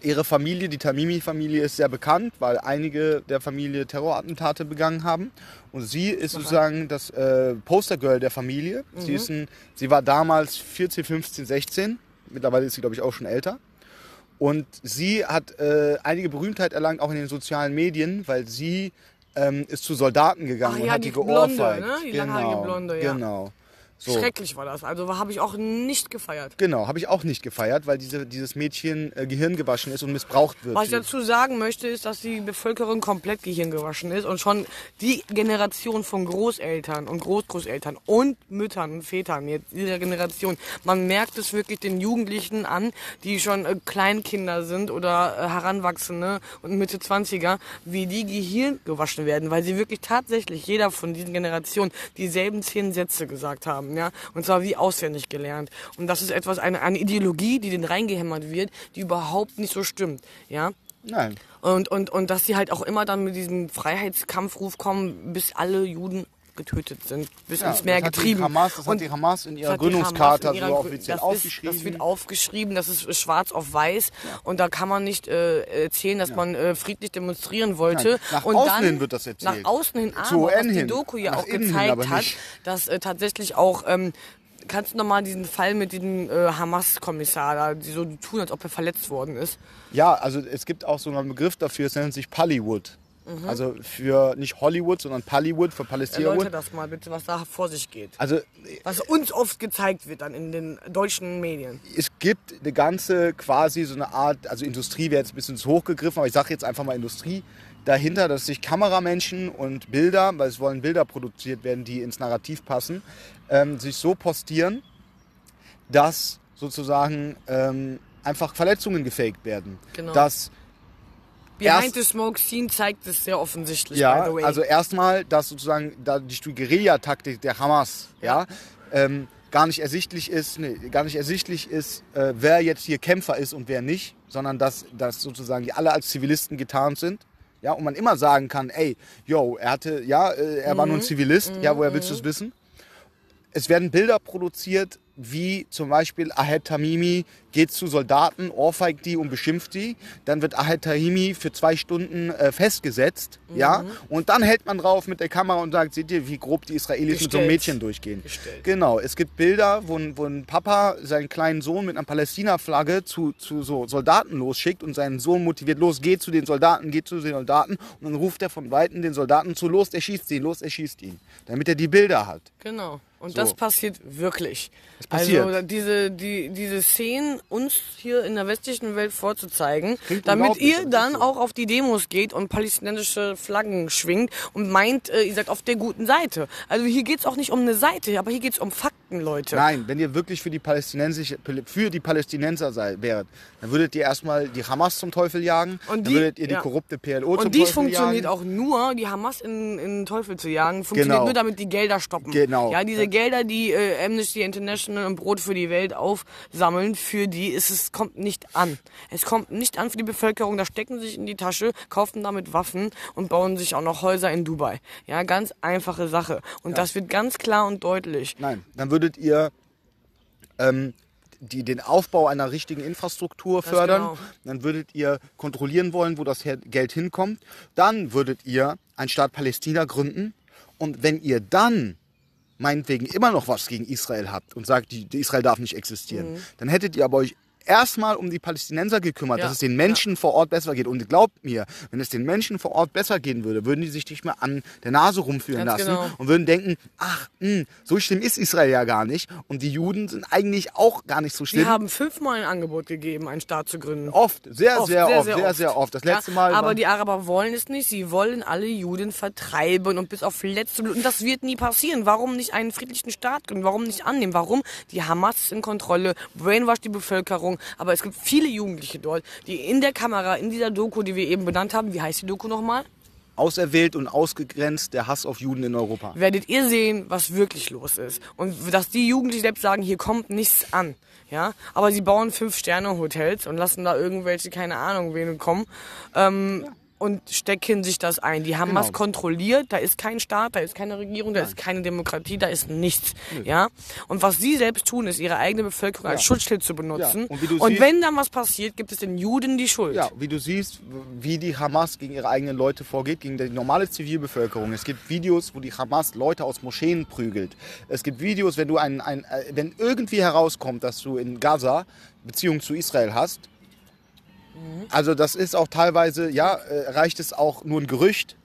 Speaker 4: ihre Familie, die Tamimi-Familie, ist sehr bekannt, weil einige der Familie Terrorattentate begangen haben. Und sie ist sozusagen das äh, Postergirl der Familie. Sie, ist ein, sie war damals 14, 15, 16. Mittlerweile ist sie, glaube ich, auch schon älter. Und sie hat äh, einige Berühmtheit erlangt, auch in den sozialen Medien, weil sie ähm, ist zu Soldaten gegangen
Speaker 3: Ach
Speaker 4: und
Speaker 3: ja,
Speaker 4: hat die,
Speaker 3: die Blonde,
Speaker 4: geohrfeigt.
Speaker 3: ne? Die langhaarige Blonde, ja.
Speaker 4: Genau. So.
Speaker 3: Schrecklich war das. Also habe ich auch nicht gefeiert.
Speaker 4: Genau, habe ich auch nicht gefeiert, weil diese, dieses Mädchen äh, gehirngewaschen ist und missbraucht wird.
Speaker 3: Was ich dazu sagen möchte, ist, dass die Bevölkerung komplett gehirngewaschen ist und schon die Generation von Großeltern und Großgroßeltern und Müttern und Vätern jetzt dieser Generation, man merkt es wirklich den Jugendlichen an, die schon äh, Kleinkinder sind oder äh, Heranwachsende und Mitte 20er, wie die gehirngewaschen werden, weil sie wirklich tatsächlich jeder von diesen Generationen dieselben zehn Sätze gesagt haben, ja, und zwar wie auswendig gelernt. Und das ist etwas, eine, eine Ideologie, die denen reingehämmert wird, die überhaupt nicht so stimmt, ja.
Speaker 4: Nein.
Speaker 3: Und, und, und dass sie halt auch immer dann mit diesem Freiheitskampfruf kommen, bis alle Juden getötet sind, bis
Speaker 4: Ja,
Speaker 3: ins Meer
Speaker 4: das hat
Speaker 3: getrieben.
Speaker 4: Hamas- das hat
Speaker 3: Und
Speaker 4: die Hamas in ihrer
Speaker 3: das hat die Hamas in ihrer
Speaker 4: so
Speaker 3: Grü-
Speaker 4: offiziell
Speaker 3: das
Speaker 4: aufgeschrieben.
Speaker 3: Ist, das wird aufgeschrieben, das ist schwarz auf weiß. Und da kann man nicht äh, erzählen, dass man äh, friedlich demonstrieren wollte.
Speaker 4: Nein, nach
Speaker 3: und
Speaker 4: außen
Speaker 3: dann,
Speaker 4: hin wird das erzählt.
Speaker 3: Nach außen hin, aber
Speaker 4: Zur
Speaker 3: was die. Doku ja auch gezeigt hat, dass äh, tatsächlich auch... Ähm, Kannst du nochmal diesen Fall mit diesem äh, Hamas-Kommissar, da, die so tun, als ob er verletzt worden ist?
Speaker 4: Ja, also es gibt auch so einen Begriff dafür, es nennt sich Pallywood. Also für nicht Hollywood, sondern Pallywood für Palästina.
Speaker 3: das mal bitte, was da vor sich geht.
Speaker 4: Also
Speaker 3: Was uns oft gezeigt wird dann in den deutschen Medien.
Speaker 4: es gibt eine ganze quasi so eine Art, also Industrie wäre jetzt ein bisschen zu hoch gegriffen, aber ich sage jetzt einfach mal Industrie dahinter, dass sich Kameramenschen und Bilder, weil es wollen Bilder produziert werden, die ins Narrativ passen, ähm, sich so postieren, dass sozusagen ähm, einfach Verletzungen gefaked werden.
Speaker 3: Genau.
Speaker 4: Dass
Speaker 3: Behind
Speaker 4: Erst-
Speaker 3: the Smoke Scene zeigt es sehr offensichtlich, by
Speaker 4: Ja,
Speaker 3: the way.
Speaker 4: also erstmal, dass sozusagen da die Guerilla-Taktik der Hamas, ja, ähm, gar nicht ersichtlich ist, nee, gar nicht ersichtlich ist, äh, wer jetzt hier Kämpfer ist und wer nicht, sondern dass, dass sozusagen die alle als Zivilisten getarnt sind. Ja, und man immer sagen kann, ey, yo, er hatte, ja, äh, er war nur ein Zivilist, ja, woher willst du es wissen? Es werden Bilder produziert, wie zum Beispiel Ahed Tamimi geht zu Soldaten, ohrfeigt die und beschimpft die. Dann wird Ahed Tamimi für zwei Stunden äh, festgesetzt. Ja? Und dann hält man drauf mit der Kamera und sagt, seht ihr, wie grob die Israelis mit so einem. Mädchen durchgehen.
Speaker 3: Gestellt.
Speaker 4: Genau, es gibt Bilder, wo, ein- wo ein Papa seinen kleinen Sohn mit einer Palästina-Flagge zu, zu so Soldaten losschickt und seinen Sohn motiviert, los, geh zu den Soldaten, geh zu den Soldaten. Und dann ruft er von Weitem den Soldaten zu, los, er schießt ihn, los, er schießt ihn. Damit er die Bilder hat.
Speaker 3: Genau. Und
Speaker 4: So.
Speaker 3: das passiert wirklich.
Speaker 4: passiert.
Speaker 3: Also diese, die, diese Szenen uns hier in der westlichen Welt vorzuzeigen,
Speaker 4: Klingt
Speaker 3: damit ihr
Speaker 4: das
Speaker 3: dann auch auf die Demos geht und palästinensische Flaggen schwingt und meint, äh, ihr seid auf der guten Seite. Also hier geht's auch nicht um eine Seite, aber hier geht's um Fakten, Leute.
Speaker 4: Nein, wenn ihr wirklich für die, Palästinensische, für die Palästinenser sei, wäret, dann würdet ihr erstmal die Hamas zum Teufel jagen,
Speaker 3: Und
Speaker 4: dann
Speaker 3: die-
Speaker 4: würdet ihr die
Speaker 3: ja.
Speaker 4: korrupte PLO zum
Speaker 3: Und dies
Speaker 4: Teufel
Speaker 3: funktioniert
Speaker 4: jagen.
Speaker 3: auch nur, die Hamas in, in den Teufel zu jagen, funktioniert
Speaker 4: Genau.
Speaker 3: nur, damit die Gelder stoppen.
Speaker 4: Genau.
Speaker 3: Ja, diese Gelder, die äh, Amnesty International und Brot für die Welt aufsammeln, für die ist es kommt nicht an. Es kommt nicht an für die Bevölkerung. Da stecken sie sich in die Tasche, kaufen damit Waffen und bauen sich auch noch Häuser in Dubai. Ja, ganz einfache Sache. Und das wird ganz klar und deutlich.
Speaker 4: Nein, dann würdet ihr ähm, die, den Aufbau einer richtigen Infrastruktur fördern.
Speaker 3: genau.
Speaker 4: Dann würdet ihr kontrollieren wollen, wo das Geld hinkommt. Dann würdet ihr einen Staat Palästina gründen. Und wenn ihr dann meinetwegen immer noch was gegen Israel habt und sagt, die, Israel darf nicht existieren, dann hättet ihr aber euch erstmal um die Palästinenser gekümmert,
Speaker 3: Ja,
Speaker 4: dass es den Menschen vor Ort besser geht. Und glaubt mir, wenn es den Menschen vor Ort besser gehen würde, würden die sich nicht mehr an der Nase rumführen
Speaker 3: Ganz
Speaker 4: lassen
Speaker 3: genau.
Speaker 4: und würden denken, ach, mh, so schlimm ist Israel ja gar nicht. Und die Juden sind eigentlich auch gar nicht so
Speaker 3: Die
Speaker 4: schlimm.
Speaker 3: haben fünfmal ein Angebot gegeben, einen Staat zu gründen.
Speaker 4: oft, sehr,
Speaker 3: Oft,
Speaker 4: sehr, oft, sehr, sehr oft. Das letzte
Speaker 3: ja,
Speaker 4: Mal
Speaker 3: Aber die Araber wollen es nicht. Sie wollen alle Juden vertreiben und bis auf letzte Blut. Und das wird nie passieren. Warum nicht einen friedlichen Staat gründen? Warum nicht annehmen? Warum? Die Hamas ist in Kontrolle, brainwash die Bevölkerung. Aber es gibt viele Jugendliche dort, die in der Kamera, in dieser Doku, die wir eben benannt haben, wie heißt die Doku nochmal?
Speaker 4: auserwählt und ausgegrenzt der Hass auf Juden in Europa.
Speaker 3: werdet ihr sehen, was wirklich los ist. Und dass die Jugendlichen selbst sagen, hier kommt nichts an. Ja, aber sie bauen Fünf-Sterne-Hotels und lassen da irgendwelche, keine Ahnung, wen kommen. Ähm, und stecken sich das ein. Die Hamas
Speaker 4: Genau.
Speaker 3: kontrolliert, da ist kein Staat, da ist keine Regierung, da ist keine Demokratie, da ist nichts. Ja? Und was sie selbst tun, ist ihre eigene Bevölkerung als
Speaker 4: Ja.
Speaker 3: Schutzschild zu benutzen.
Speaker 4: Ja, und
Speaker 3: und
Speaker 4: siehst-
Speaker 3: wenn dann was passiert, gibt es den Juden die Schuld.
Speaker 4: Ja, wie du siehst, wie die Hamas gegen ihre eigenen Leute vorgeht, gegen die normale Zivilbevölkerung. Es gibt Videos, wo die Hamas Leute aus Moscheen prügelt. Es gibt Videos, wenn du ein, ein äh, wenn irgendwie herauskommt, dass du in Gaza Beziehungen zu Israel hast. Also das ist auch teilweise, ja, äh, reicht es auch nur ein Gerücht.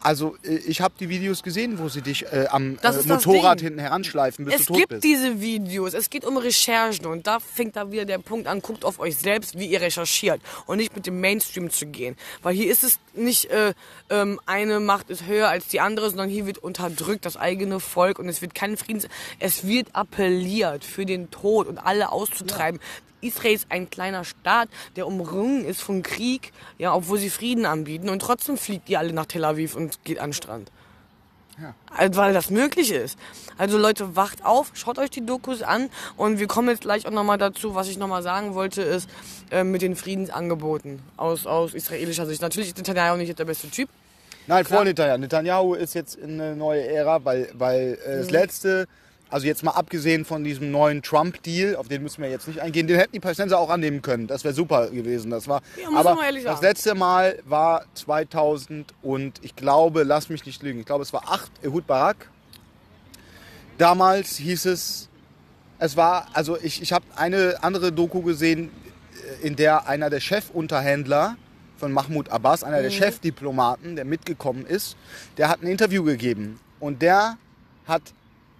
Speaker 4: Also äh, ich habe die Videos gesehen, wo sie dich äh, am äh, Motorrad hinten heranschleifen, bis
Speaker 3: Es
Speaker 4: du tot
Speaker 3: gibt
Speaker 4: bist.
Speaker 3: diese Videos, es geht um Recherchen und da fängt da wieder der Punkt an, guckt auf euch selbst, wie ihr recherchiert und nicht mit dem Mainstream zu gehen. Weil hier ist es nicht, äh, ähm, eine Macht ist höher als die andere, sondern hier wird unterdrückt das eigene Volk und es wird kein Friedens... Es wird appelliert für den Tod und alle auszutreiben. Israel ist ein kleiner Staat, der umrungen ist von Krieg, ja, obwohl sie Frieden anbieten und trotzdem fliegt ihr alle nach Tel Aviv und geht an den Strand. Also, weil das möglich ist. Also Leute, wacht auf, schaut euch die Dokus an und wir kommen jetzt gleich auch nochmal dazu, was ich nochmal sagen wollte, ist äh, mit den Friedensangeboten aus, aus israelischer Sicht. Natürlich ist Netanyahu nicht der beste Typ.
Speaker 4: Nein, vor Netanyahu. Netanyahu ist jetzt in eine neue Ära, weil, weil äh,
Speaker 3: Mhm.
Speaker 4: das letzte, also jetzt mal abgesehen von diesem neuen Trump-Deal, auf den müssen wir jetzt nicht eingehen, den hätten die Palästinenser auch annehmen können. Das wäre super gewesen. Das war,
Speaker 3: Ja,
Speaker 4: aber das
Speaker 3: sagen.
Speaker 4: letzte Mal war 2000 und ich glaube, lass mich nicht lügen, ich glaube es war 8 Ehud Barak. Damals hieß es, es war, also ich, ich habe eine andere Doku gesehen, äh, in der einer der Chefunterhändler von Mahmoud Abbas, einer der Chefdiplomaten, der mitgekommen ist, der hat ein Interview gegeben. Und der hat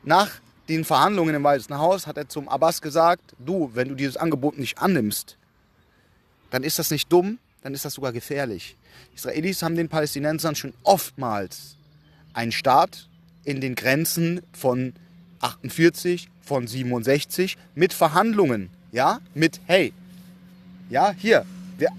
Speaker 4: nach den Verhandlungen im Weißen Haus, hat er zum Abbas gesagt, du, wenn du dieses Angebot nicht annimmst, dann ist das nicht dumm, dann ist das sogar gefährlich. Israelis haben den Palästinensern schon oftmals einen Staat in den Grenzen von 48, von 67 mit Verhandlungen, ja, mit hey, ja, hier, wir,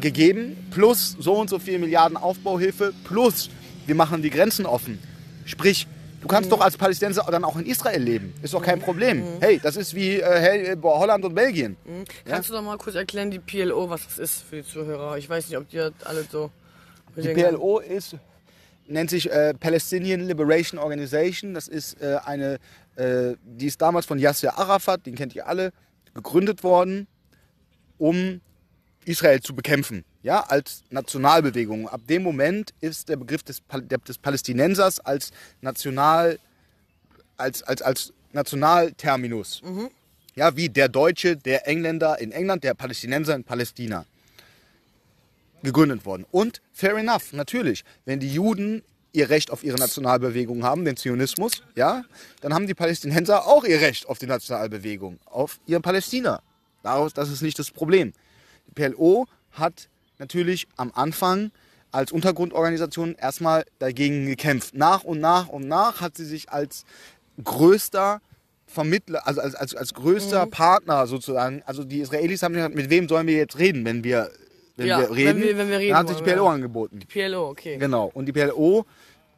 Speaker 4: gegeben, plus so und so viel Milliarden Aufbauhilfe, plus wir machen die Grenzen offen. Sprich, du kannst doch als Palästinenser dann auch in Israel leben. Ist doch kein Problem. Hey, das ist wie äh, hey, boah, Holland und Belgien.
Speaker 3: Kannst du doch mal kurz erklären, die PLO, was das ist für die Zuhörer? Ich weiß nicht, ob die das alle so...
Speaker 4: Die PLO ist, nennt sich äh, Palestinian Liberation Organization. Das ist äh, eine, äh, die ist damals von Yasser Arafat, den kennt ihr alle, gegründet worden, um Israel zu bekämpfen. Ja, als Nationalbewegung. Ab dem Moment ist der Begriff des, Pal des Palästinensers als National, als, als, als Nationalterminus. Ja, wie der Deutsche, der Engländer in England, der Palästinenser in Palästina gegründet worden. Und fair enough, natürlich, wenn die Juden ihr Recht auf ihre Nationalbewegung haben, den Zionismus, ja, dann haben die Palästinenser auch ihr Recht auf die Nationalbewegung, auf ihr Palästina. Daraus, das ist nicht das Problem. Die PLO hat natürlich am Anfang als Untergrundorganisation erstmal dagegen gekämpft. Nach und nach und nach hat sie sich als größter Vermittler, also als, als, als größter Partner sozusagen, also die Israelis haben gesagt, mit wem sollen wir jetzt reden, wenn wir, wenn
Speaker 3: Ja,
Speaker 4: wir
Speaker 3: wenn
Speaker 4: reden?
Speaker 3: wir- wenn wir reden
Speaker 4: dann hat sich die PLO
Speaker 3: ja.
Speaker 4: angeboten.
Speaker 3: PLO, okay.
Speaker 4: Genau. Und die PLO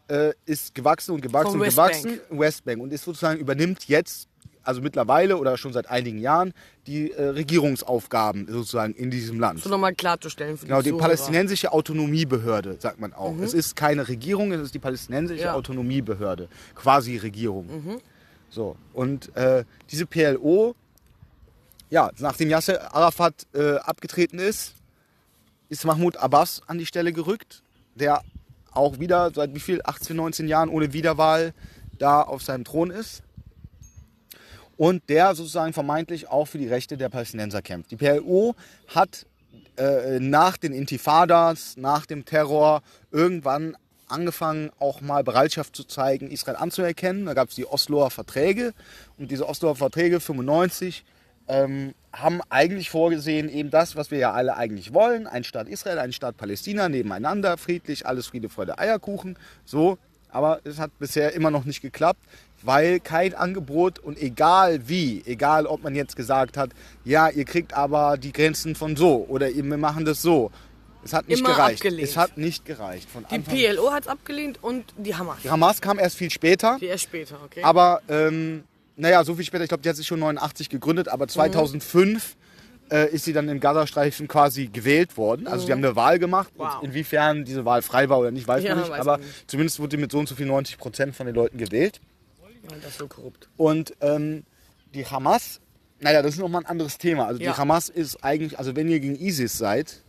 Speaker 4: äh, ist gewachsen und gewachsen
Speaker 3: Von
Speaker 4: und
Speaker 3: Westbank.
Speaker 4: gewachsen. Westbank. Und ist sozusagen übernimmt jetzt, also mittlerweile oder schon seit einigen Jahren, die äh, Regierungsaufgaben sozusagen in diesem Land.
Speaker 3: So nochmal klarzustellen für
Speaker 4: Genau, die
Speaker 3: Zuhörer.
Speaker 4: palästinensische Autonomiebehörde, sagt man auch. Es ist keine Regierung, es ist die palästinensische
Speaker 3: Ja.
Speaker 4: Autonomiebehörde, quasi Regierung. So, und äh, diese PLO, ja, nachdem Yasser Arafat äh, abgetreten ist, ist Mahmoud Abbas an die Stelle gerückt, der auch wieder seit wie viel, 18, 19 Jahren ohne Wiederwahl da auf seinem Thron ist und der sozusagen vermeintlich auch für die Rechte der Palästinenser kämpft. Die PLO hat äh, nach den Intifadas, nach dem Terror irgendwann angefangen, auch mal Bereitschaft zu zeigen, Israel anzuerkennen. Da gab es die Osloer Verträge und diese Osloer Verträge 95 ähm, haben eigentlich vorgesehen, eben das, was wir ja alle eigentlich wollen, ein Staat Israel, ein Staat Palästina nebeneinander, friedlich, alles Friede, Freude, Eierkuchen, so. Aber es hat bisher immer noch nicht geklappt, weil kein Angebot und egal wie, egal ob man jetzt gesagt hat, ja, ihr kriegt aber die Grenzen von so oder wir machen das so. Es hat nicht
Speaker 3: Immer
Speaker 4: gereicht.
Speaker 3: abgelehnt.
Speaker 4: Es hat nicht gereicht. Von
Speaker 3: Die
Speaker 4: Anfang
Speaker 3: PLO hat es abgelehnt und die Hamas.
Speaker 4: die Hamas kam erst viel später,
Speaker 3: Die erst später, okay?
Speaker 4: aber ähm, naja, so viel später, ich glaube, die hat sich schon 89 gegründet, aber 2005 äh, ist sie dann im Gazastreifen quasi gewählt worden. Also die haben eine Wahl gemacht.
Speaker 3: Mhm. Wow.
Speaker 4: Und inwiefern diese Wahl frei war oder nicht, weiß
Speaker 3: Ja,
Speaker 4: man nicht.
Speaker 3: weiß
Speaker 4: Aber
Speaker 3: nicht.
Speaker 4: zumindest wurde die mit so und so viel 90 Prozent von den Leuten gewählt.
Speaker 3: Ja, das ist so korrupt.
Speaker 4: Und ähm, die Hamas, naja, das ist nochmal ein anderes Thema. Also
Speaker 3: Ja.
Speaker 4: die Hamas ist eigentlich, also wenn ihr gegen ISIS seid,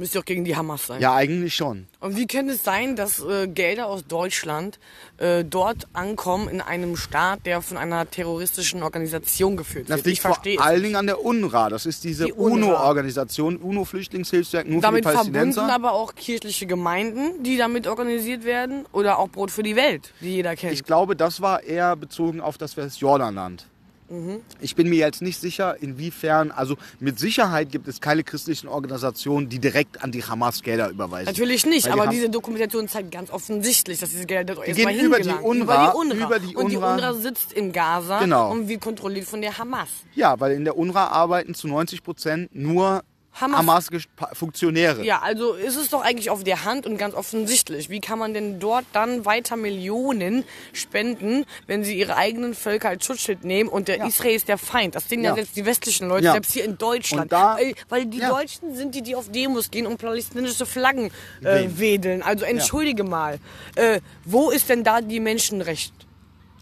Speaker 3: Müsst ihr auch gegen die Hamas sein.
Speaker 4: ja eigentlich schon.
Speaker 3: Und wie könnte es sein, dass äh, Gelder aus Deutschland äh, dort ankommen in einem Staat, der von einer terroristischen Organisation geführt
Speaker 4: Das
Speaker 3: wird?
Speaker 4: liegt
Speaker 3: ich
Speaker 4: vor allen. Dingen an der UNRWA. Das ist diese
Speaker 3: Die.
Speaker 4: UNO-Organisation, UNO-Flüchtlingshilfswerk nur
Speaker 3: Damit
Speaker 4: für die
Speaker 3: verbunden
Speaker 4: Palästinenser.
Speaker 3: aber auch kirchliche Gemeinden, die damit organisiert werden. Oder auch Brot für die Welt, die jeder kennt.
Speaker 4: Ich glaube, das war eher bezogen auf das Westjordanland.
Speaker 3: Mhm.
Speaker 4: Ich bin mir jetzt nicht sicher, inwiefern, also mit Sicherheit gibt es keine christlichen Organisationen, die direkt an die Hamas Gelder überweisen.
Speaker 3: Natürlich nicht,
Speaker 4: die
Speaker 3: aber diese Dokumentation zeigt ganz offensichtlich, dass diese Gelder dort
Speaker 4: Die
Speaker 3: erstmal
Speaker 4: gehen über die. UNRWA,
Speaker 3: über die UNRWA.
Speaker 4: über die
Speaker 3: Und die
Speaker 4: UNRWA.
Speaker 3: UNRWA sitzt in Gaza
Speaker 4: Genau.
Speaker 3: und wird kontrolliert von der Hamas.
Speaker 4: Ja, weil in der UNRWA arbeiten zu 90 Prozent nur
Speaker 3: Hamas-
Speaker 4: Hamas-Funktionäre.
Speaker 3: Ja, also ist es doch eigentlich auf der Hand und ganz offensichtlich. Wie kann man denn dort dann weiter Millionen spenden, wenn sie ihre eigenen Völker als Schutzschild nehmen und der
Speaker 4: Ja.
Speaker 3: Israel ist der Feind? Das sehen ja,
Speaker 4: Ja.
Speaker 3: selbst die westlichen Leute,
Speaker 4: Ja.
Speaker 3: selbst hier in Deutschland.
Speaker 4: Da-
Speaker 3: weil, weil die. Deutschen sind die, die auf Demos gehen und palästinensische Flaggen äh, wedeln. Also entschuldige mal, äh, wo ist denn da die Menschenrechte?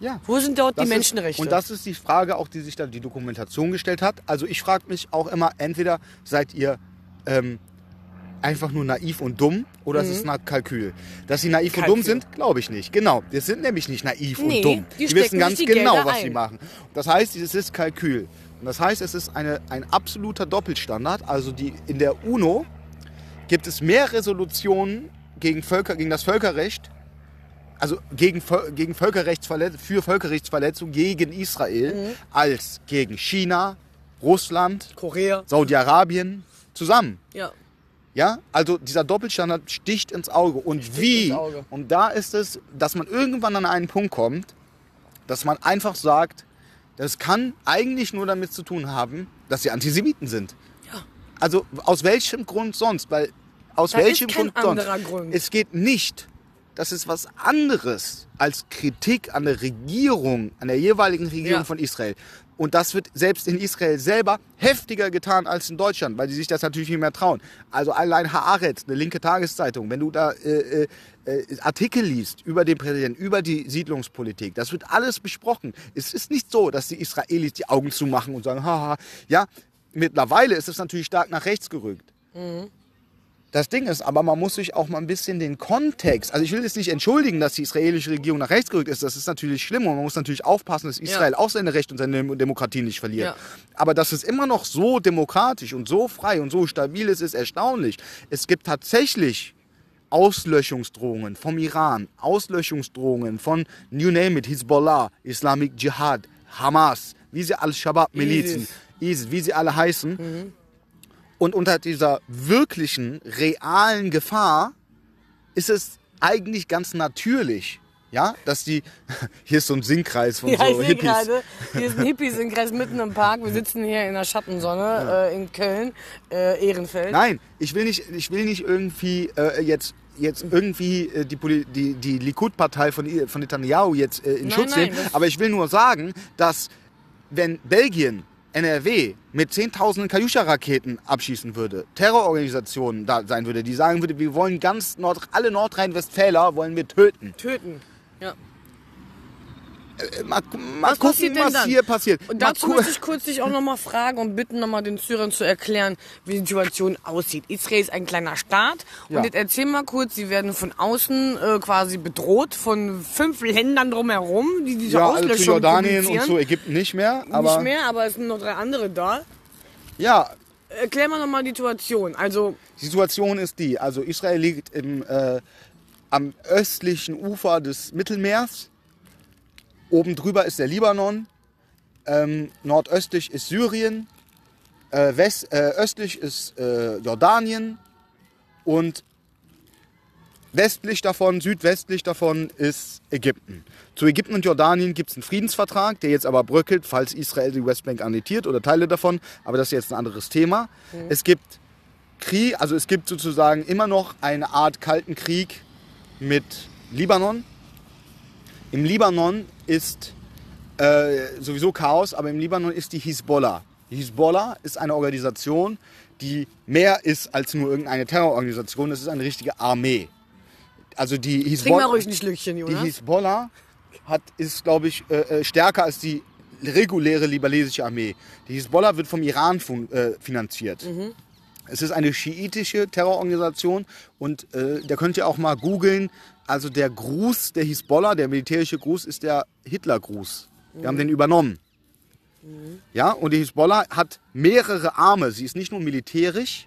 Speaker 4: Ja.
Speaker 3: Wo sind dort
Speaker 4: Das
Speaker 3: die
Speaker 4: ist-
Speaker 3: Menschenrechte?
Speaker 4: Und das ist die Frage, auch die sich da die Dokumentation gestellt hat. Also ich frage mich auch immer, entweder seid ihr ähm, einfach nur naiv und dumm oder es ist ein Kalkül. Dass sie naiv und
Speaker 3: Mhm. Kalkül.
Speaker 4: dumm sind, glaube ich nicht. Genau, wir sind nämlich nicht naiv
Speaker 3: Nee,
Speaker 4: und dumm.
Speaker 3: die
Speaker 4: Die wissen ganz
Speaker 3: die
Speaker 4: genau,
Speaker 3: Gelder
Speaker 4: was sie
Speaker 3: ein.
Speaker 4: machen. Das heißt, es ist Kalkül. Und das heißt, es ist eine, ein absoluter Doppelstandard. Also die, in der UNO gibt es mehr Resolutionen gegen, Völker, gegen das Völkerrecht also gegen, gegen Völkerrechtsverletzung, für Völkerrechtsverletzung gegen Israel
Speaker 3: Mhm.
Speaker 4: als gegen China, Russland,
Speaker 3: Korea.
Speaker 4: Saudi-Arabien zusammen.
Speaker 3: Ja.
Speaker 4: Ja, also dieser Doppelstandard sticht ins Auge. Und wie?
Speaker 3: ins Auge.
Speaker 4: Und da ist es, dass man irgendwann an einen Punkt kommt, dass man einfach sagt, das kann eigentlich nur damit zu tun haben, dass sie Antisemiten sind.
Speaker 3: Ja.
Speaker 4: Also aus welchem Grund sonst? Weil aus
Speaker 3: Da
Speaker 4: welchem Grund sonst?
Speaker 3: Grund.
Speaker 4: Es geht nicht. Das ist was anderes als Kritik an der Regierung, an der jeweiligen Regierung
Speaker 3: Ja.
Speaker 4: von Israel. Und das wird selbst in Israel selber heftiger getan als in Deutschland, weil die sich das natürlich nicht mehr trauen. Also allein Haaretz, eine linke Tageszeitung, wenn du da äh, äh, äh, Artikel liest über den Präsidenten, über die Siedlungspolitik, das wird alles besprochen. Es ist nicht so, dass die Israelis die Augen zumachen und sagen, haha, ja, mittlerweile ist es natürlich stark nach rechts gerückt. Das Ding ist aber, man muss sich auch mal ein bisschen den Kontext, also ich will jetzt nicht entschuldigen, dass die israelische Regierung nach rechts gerückt ist, das ist natürlich schlimm und man muss natürlich aufpassen, dass Israel auch seine Rechte und seine Demokratie nicht verliert.
Speaker 3: Ja.
Speaker 4: Aber dass es immer noch so demokratisch und so frei und so stabil ist, ist erstaunlich. Es gibt tatsächlich Auslöschungsdrohungen vom Iran, Auslöschungsdrohungen von New Name it, Hezbollah, Islamic Jihad, Hamas, wie sie Al-Shabaab-Milizen,
Speaker 3: ISIS.
Speaker 4: ISIS, wie sie alle heißen. Und unter dieser wirklichen, realen Gefahr ist es eigentlich ganz natürlich, ja, dass die, <laughs> hier ist so ein Singkreis von
Speaker 3: Ja, ich
Speaker 4: so
Speaker 3: sehe
Speaker 4: Hippies.
Speaker 3: gerade, hier ist ein Hippies-Inkreis mitten im Park. Wir sitzen hier in der Schattensonne äh, in Köln, äh, Ehrenfeld.
Speaker 4: Nein, ich will nicht, ich will nicht irgendwie äh, jetzt jetzt irgendwie äh, die, Poli- die, die Likud-Partei von, von Netanyahu jetzt äh, in
Speaker 3: Nein,
Speaker 4: Schutz nehmen, aber ich will nur sagen, dass wenn Belgien NRW mit 10.000 Kalyusha-Raketen abschießen würde, Terrororganisationen da sein würde, die sagen würde, wir wollen ganz Nord alle Nordrhein-Westfäler wollen wir töten.
Speaker 3: Töten. Ja.
Speaker 4: Äh, Mal, mal
Speaker 3: Was
Speaker 4: gucken,
Speaker 3: passiert
Speaker 4: was
Speaker 3: dann?
Speaker 4: hier passiert.
Speaker 3: Und
Speaker 4: Mal
Speaker 3: dazu
Speaker 4: gu-
Speaker 3: möchte ich kurz dich auch nochmal fragen und bitten, nochmal den Syrern zu erklären, wie die Situation aussieht. Israel ist ein kleiner Staat und
Speaker 4: Ja.
Speaker 3: jetzt erzähl mal kurz, sie werden von außen äh, quasi bedroht von fünf Ländern drumherum, die diese
Speaker 4: ja, also
Speaker 3: Auslöschung
Speaker 4: zu Jordanien und zu Ägypten nicht mehr, aber
Speaker 3: Nicht mehr, aber es sind noch drei andere da.
Speaker 4: ja,
Speaker 3: Erklär mal nochmal die Situation. Also,
Speaker 4: Die Situation ist die, also Israel liegt im, äh, am östlichen Ufer des Mittelmeers. Oben drüber ist der Libanon. Ähm, nordöstlich ist Syrien. Äh, west, äh, östlich ist äh, Jordanien. Und westlich davon, südwestlich davon ist Ägypten. Zu Ägypten und Jordanien gibt es einen Friedensvertrag, der jetzt aber bröckelt, falls Israel die Westbank annektiert oder Teile davon. Aber das ist jetzt ein anderes Thema. Es gibt Krieg, also es gibt sozusagen immer noch eine Art kalten Krieg mit Libanon. Im Libanon ist äh, sowieso Chaos, aber im Libanon ist die Hisbollah. Die Hisbollah ist eine Organisation, die mehr ist als nur irgendeine Terrororganisation. Das ist eine richtige Armee. Also die
Speaker 3: Trink mal
Speaker 4: Hisbollah,
Speaker 3: ruhig ein Schlückchen,
Speaker 4: die
Speaker 3: Jonas.
Speaker 4: Hisbollah hat, ist, glaube ich, äh, äh, stärker als die reguläre libanesische Armee. Die Hisbollah wird vom Iran fun äh, finanziert. Es ist eine schiitische Terrororganisation und äh, da könnt ihr auch mal googeln. Also der Gruß der Hisbollah, der militärische Gruß, ist der Hitler-Gruß. Wir haben den übernommen. Ja, und die Hisbollah hat mehrere Arme. Sie ist nicht nur militärisch,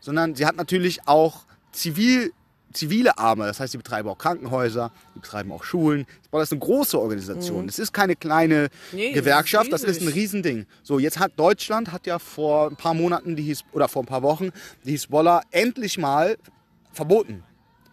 Speaker 4: sondern sie hat natürlich auch zivil, zivile Arme. Das heißt, sie betreiben auch Krankenhäuser, sie betreiben auch Schulen. Hisbollah ist eine große Organisation. Es ist keine kleine
Speaker 3: Nee, das
Speaker 4: Gewerkschaft,
Speaker 3: ist
Speaker 4: das ist ein. Riesending. So, jetzt hat Deutschland hat ja vor ein paar Monaten die His oder vor ein paar Wochen die Hisbollah endlich mal verboten.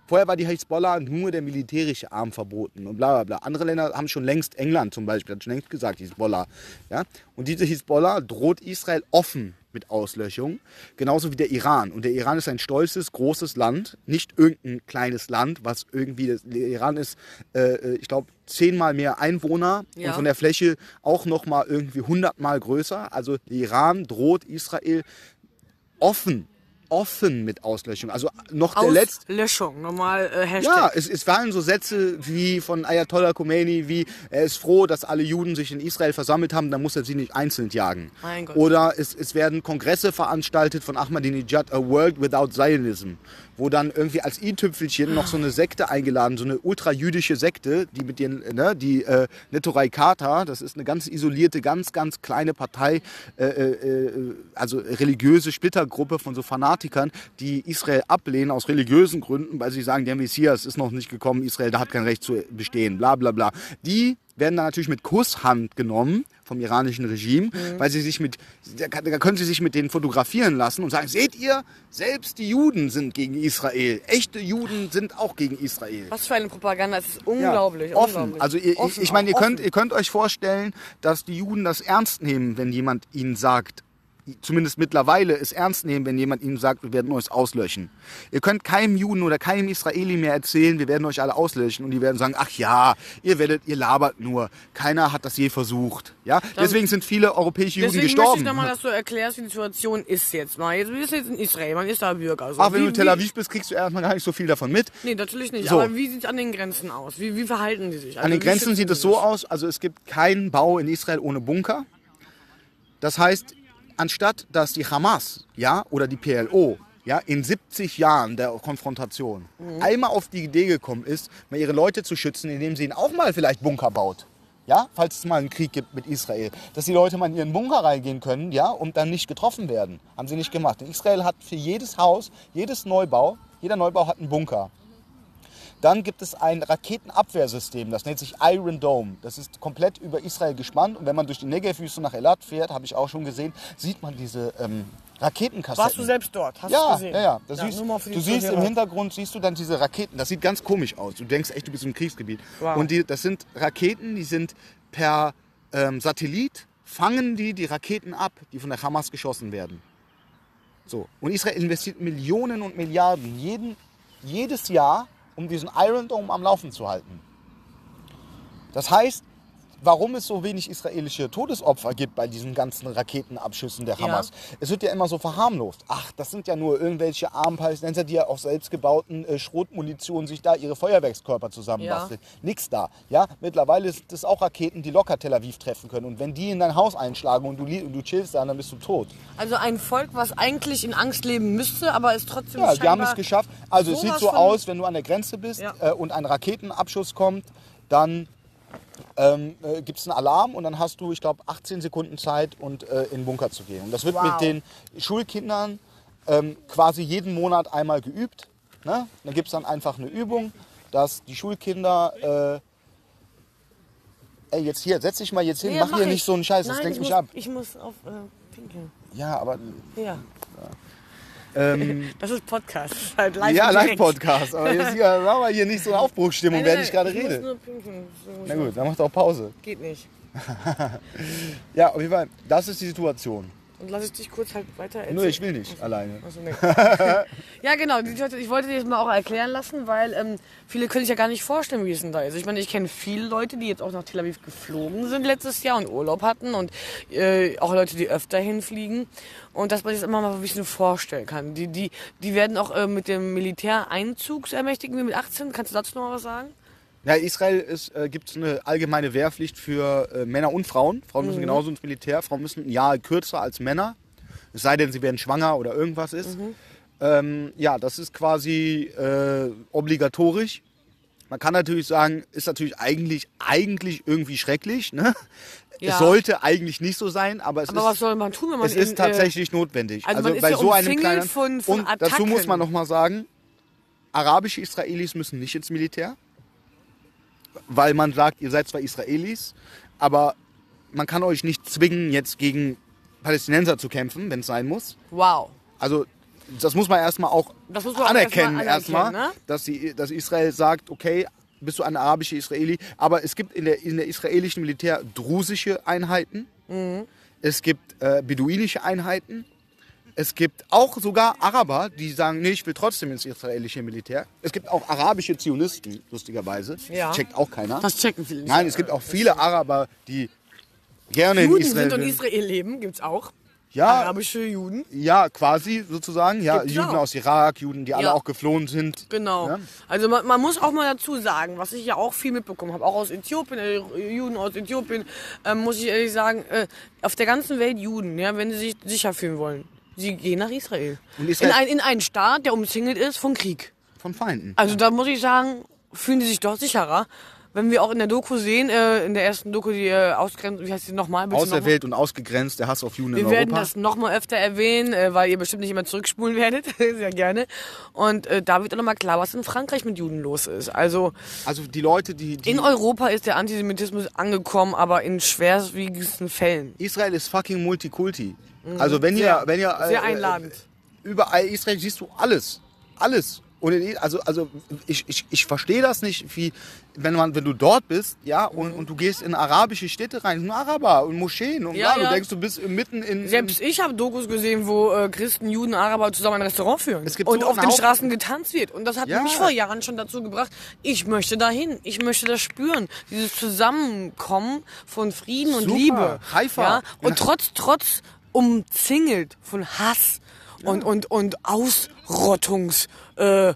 Speaker 4: Vorher war die Hisbollah nur der militärische Arm verboten und bla bla bla. Andere Länder haben schon längst, England zum Beispiel, hat schon längst gesagt, Hisbollah. Ja? Und diese Hisbollah droht Israel offen mit Auslöschung, genauso wie der Iran. Und der Iran ist ein stolzes, großes Land, nicht irgendein kleines Land, was irgendwie, das, der Iran ist, äh, äh, ich glaube, zehnmal mehr Einwohner
Speaker 3: Ja.
Speaker 4: und von der Fläche auch nochmal irgendwie hundertmal größer. Also der Iran droht Israel offen, offen mit Auslöschung. Also noch der letzte.
Speaker 3: Auslöschung, normal äh,
Speaker 4: Ja,
Speaker 3: Hashtag.
Speaker 4: es, es fallen so Sätze wie von Ayatollah Khomeini, wie er ist froh, dass alle Juden sich in Israel versammelt haben, dann muss er sie nicht einzeln jagen.
Speaker 3: Mein Gott.
Speaker 4: Oder es, es werden Kongresse veranstaltet von Ahmadinejad, A World Without Zionism, wo dann irgendwie als i-Tüpfelchen noch so eine Sekte eingeladen, so eine ultrajüdische Sekte, die mit den, ne, die äh, Netorai Kata, das ist eine ganz isolierte, ganz, ganz kleine Partei, äh, äh, äh, also religiöse Splittergruppe von so Fanatikern, die Israel ablehnen aus religiösen Gründen, weil sie sagen, der Messias ist noch nicht gekommen, Israel da hat kein Recht zu bestehen, bla bla bla. Die werden dann natürlich mit Kusshand genommen vom iranischen Regime, weil sie sich mit, da können sie sich mit denen fotografieren lassen und sagen, seht ihr, selbst die Juden sind gegen Israel. Echte Juden sind auch gegen Israel.
Speaker 3: Was für eine Propaganda, das ist unglaublich.
Speaker 4: Ja, offen.
Speaker 3: unglaublich.
Speaker 4: Also ihr,
Speaker 3: Offen
Speaker 4: ich, ich meine, ihr könnt, ihr könnt euch vorstellen, dass die Juden das ernst nehmen, wenn jemand ihnen sagt, zumindest mittlerweile es ernst nehmen, wenn jemand ihnen sagt, wir werden euch auslöschen. Ihr könnt keinem Juden oder keinem Israeli mehr erzählen, wir werden euch alle auslöschen und die werden sagen, ach ja, ihr werdet, ihr labert nur. Keiner hat das je versucht. Ja, deswegen sind viele europäische Juden
Speaker 3: Deswegen möchte
Speaker 4: gestorben.
Speaker 3: ich nochmal, dass du erklärst, wie die Situation ist jetzt mal. Jetzt bist du jetzt in Israel, man ist da Bürger. So.
Speaker 4: Ach, wenn
Speaker 3: wie,
Speaker 4: du in Tel Aviv bist, kriegst du erstmal gar nicht so viel davon mit.
Speaker 3: Nee, natürlich nicht.
Speaker 4: So.
Speaker 3: Aber wie sieht es an den Grenzen aus? Wie, wie verhalten die sich?
Speaker 4: An
Speaker 3: Also
Speaker 4: den
Speaker 3: wie
Speaker 4: Grenzen sieht es so aus, also es gibt keinen Bau in Israel ohne Bunker. Das heißt, anstatt dass die Hamas ja, oder die PLO ja, in 70 Jahren der Konfrontation
Speaker 3: Mhm.
Speaker 4: einmal auf die Idee gekommen ist, mal ihre Leute zu schützen, indem sie ihnen auch mal vielleicht Bunker baut. Ja, falls es mal einen Krieg gibt mit Israel, dass die Leute mal in ihren Bunker reingehen können, ja, und dann nicht getroffen werden. Haben sie nicht gemacht. Denn Israel hat für jedes Haus, jedes Neubau, jeder Neubau hat einen Bunker. Dann gibt es ein Raketenabwehrsystem, das nennt sich Iron Dome. Das ist komplett über Israel gespannt. Und wenn man durch die Negev-Wüste nach Elat fährt, habe ich auch schon gesehen, sieht man diese ähm, Raketenkassetten.
Speaker 3: Warst du selbst dort? Hast du
Speaker 4: Ja,
Speaker 3: gesehen?
Speaker 4: ja, ja. Das siehst, du siehst im
Speaker 3: Zuhörer.
Speaker 4: Hintergrund siehst du dann diese Raketen. Das sieht ganz komisch aus. Du denkst echt, du bist im Kriegsgebiet.
Speaker 3: Wow.
Speaker 4: Und die, das sind Raketen, die sind per ähm, Satellit fangen die die Raketen ab, die von der Hamas geschossen werden. So. Und Israel investiert Millionen und Milliarden jeden, jedes Jahr, um diesen Iron Dome am Laufen zu halten. Das heißt, warum es so wenig israelische Todesopfer gibt bei diesen ganzen Raketenabschüssen der
Speaker 3: Ja.
Speaker 4: Hamas. Es wird ja immer so verharmlost. Ach, das sind ja nur irgendwelche armen Palästinenser, die ja aus selbstgebauten äh, Schrotmunition sich da ihre Feuerwerkskörper zusammenbasteln. Nix da. Ja, mittlerweile sind das auch Raketen, die locker Tel Aviv treffen können. Und wenn die in dein Haus einschlagen und du, und du chillst da, dann bist du tot.
Speaker 3: Also ein Volk, was eigentlich in Angst leben müsste, aber es trotzdem
Speaker 4: Ja, die haben es geschafft. Also es sieht so aus, wenn du an der Grenze bist
Speaker 3: Ja.
Speaker 4: äh, und ein Raketenabschuss kommt, dann ähm, äh, gibt es einen Alarm und dann hast du, ich glaube, 18 Sekunden Zeit, und, äh, in den Bunker zu gehen. Und das wird
Speaker 3: Wow.
Speaker 4: mit den Schulkindern ähm, quasi jeden Monat einmal geübt. Ne? Dann gibt es dann einfach eine Übung, dass die Schulkinder... Äh, ey, jetzt hier, setz dich mal jetzt hin,
Speaker 3: Ja,
Speaker 4: mach, hier
Speaker 3: ich.
Speaker 4: nicht so einen Scheiß, das
Speaker 3: Nein,
Speaker 4: lenkt
Speaker 3: ich
Speaker 4: mich
Speaker 3: muss,
Speaker 4: ab.
Speaker 3: Ich muss auf äh, pinkeln.
Speaker 4: Ja, aber...
Speaker 3: Ja,
Speaker 4: Ähm, <laughs>
Speaker 3: das ist Podcast. Das ist Halt live
Speaker 4: ja. Live-Podcast, aber jetzt hier, machen wir hier nicht so eine Aufbruchsstimmung,
Speaker 3: Nein,
Speaker 4: während ich gerade rede.
Speaker 3: nur
Speaker 4: Na gut, dann macht auch Pause.
Speaker 3: Geht nicht. <laughs>
Speaker 4: Ja, auf jeden Fall, das ist die Situation.
Speaker 3: Und lass ich dich kurz halt weiter erzählen.
Speaker 4: Nur ich will nicht alleine.
Speaker 3: Achso, nee. <laughs> ja, genau. Ich wollte dir das mal auch erklären lassen, weil ähm, viele können sich ja gar nicht vorstellen, wie es denn da ist. Ich meine, ich kenne viele Leute, die jetzt auch nach Tel Aviv geflogen sind letztes Jahr und Urlaub hatten und äh, auch Leute, die öfter hinfliegen. Und dass man sich das immer mal ein bisschen vorstellen kann. Die, die, die werden auch äh, mit dem Militäreinzugsermächtigen wie mit 18. Kannst du dazu noch mal was sagen?
Speaker 4: Ja, Israel ist, äh, gibt es eine allgemeine Wehrpflicht für äh, Männer und Frauen. Frauen müssen genauso ins Militär. Frauen müssen ein Jahr kürzer als Männer. Es sei denn, sie werden schwanger oder irgendwas ist. Ähm, ja, das ist quasi äh, obligatorisch. Man kann natürlich sagen, ist natürlich eigentlich, eigentlich irgendwie schrecklich. Ne?
Speaker 3: Ja.
Speaker 4: Es sollte eigentlich nicht so sein, aber es
Speaker 3: Aber
Speaker 4: ist
Speaker 3: was soll man tun, wenn man
Speaker 4: es
Speaker 3: in,
Speaker 4: ist tatsächlich notwendig.
Speaker 3: also ist
Speaker 4: bei
Speaker 3: ja
Speaker 4: so einem kleinen
Speaker 3: von- von
Speaker 4: und dazu muss
Speaker 3: Attacken.
Speaker 4: man noch mal sagen, arabische Israelis müssen nicht ins Militär, weil man sagt, ihr seid zwar Israelis, aber man kann euch nicht zwingen, jetzt gegen Palästinenser zu kämpfen, wenn es sein muss.
Speaker 3: Wow.
Speaker 4: Also das muss man erstmal auch
Speaker 3: Das muss man auch
Speaker 4: anerkennen,
Speaker 3: erstmal ne?
Speaker 4: dass, die, dass Israel sagt, okay, bist du ein arabischer Israeli, aber es gibt in der, in der israelischen Militär drusische Einheiten,
Speaker 3: Mhm.
Speaker 4: es gibt äh, beduinische Einheiten, es gibt auch sogar Araber, die sagen, nee, ich will trotzdem ins israelische Militär. Es gibt auch arabische Zionisten, lustigerweise.
Speaker 3: Ja.
Speaker 4: Checkt auch keiner.
Speaker 3: Das checken viele nicht.
Speaker 4: Nein, es gibt auch viele Araber, die gerne in
Speaker 3: Juden
Speaker 4: Israel
Speaker 3: sind und. Israel leben, gibt's auch.
Speaker 4: Ja,
Speaker 3: Arabische Juden.
Speaker 4: ja, quasi sozusagen. Ja,
Speaker 3: Gibt's
Speaker 4: Juden
Speaker 3: auch.
Speaker 4: aus Irak, Juden, die alle
Speaker 3: Ja.
Speaker 4: auch geflohen sind.
Speaker 3: Genau.
Speaker 4: Ja?
Speaker 3: Also man, man muss auch mal dazu sagen, was ich ja auch viel mitbekommen habe, auch aus Äthiopien, äh, Juden aus Äthiopien, ähm, muss ich ehrlich sagen, äh, auf der ganzen Welt Juden, ja, wenn sie sich sicher fühlen wollen, sie gehen nach Israel.
Speaker 4: Israel-
Speaker 3: in, ein, in einen Staat, der umzingelt ist von Krieg.
Speaker 4: Von Feinden.
Speaker 3: Also da muss ich sagen, fühlen die sich dort sicherer. Wenn wir auch in der Doku sehen, äh, in der ersten Doku, die äh, ausgrenzt, wie heißt die nochmal? Bitte?
Speaker 4: Auserwählt und ausgegrenzt, der Hass auf Juden in
Speaker 3: Wir
Speaker 4: Europa.
Speaker 3: werden das nochmal öfter erwähnen, äh, weil ihr bestimmt nicht immer zurückspulen <laughs> werdet. Sehr gerne. Und äh, da wird auch nochmal klar, was in Frankreich mit Juden los ist. Also
Speaker 4: also die Leute, die, die
Speaker 3: in Europa ist der Antisemitismus angekommen, aber in schwerwiegendsten Fällen.
Speaker 4: Israel ist fucking Multikulti. Also wenn
Speaker 3: Mhm. Sehr-
Speaker 4: ihr, wenn ihr
Speaker 3: sehr einladend.
Speaker 4: Äh, überall Israel siehst du alles, alles. Und in, also, also ich, ich, ich verstehe das nicht, wie wenn man, wenn du dort bist, ja, und, und du gehst in arabische Städte rein, nur Araber und Moscheen und
Speaker 3: Ja,
Speaker 4: ja, du denkst, du bist mitten in,
Speaker 3: Selbst ich habe Dokus gesehen, wo äh, Christen, Juden, Araber zusammen ein Restaurant führen.
Speaker 4: Es gibt
Speaker 3: und
Speaker 4: so
Speaker 3: auf den Straßen getanzt wird. Und das hat
Speaker 4: Ja.
Speaker 3: mich vor Jahren schon dazu gebracht, ich möchte dahin. Ich möchte das spüren. Dieses Zusammenkommen von Frieden und
Speaker 4: Super.
Speaker 3: Liebe.
Speaker 4: Haifa.
Speaker 3: Ja? Und trotz, trotz umzingelt von Hass und, und, und Ausrottungs... Äh,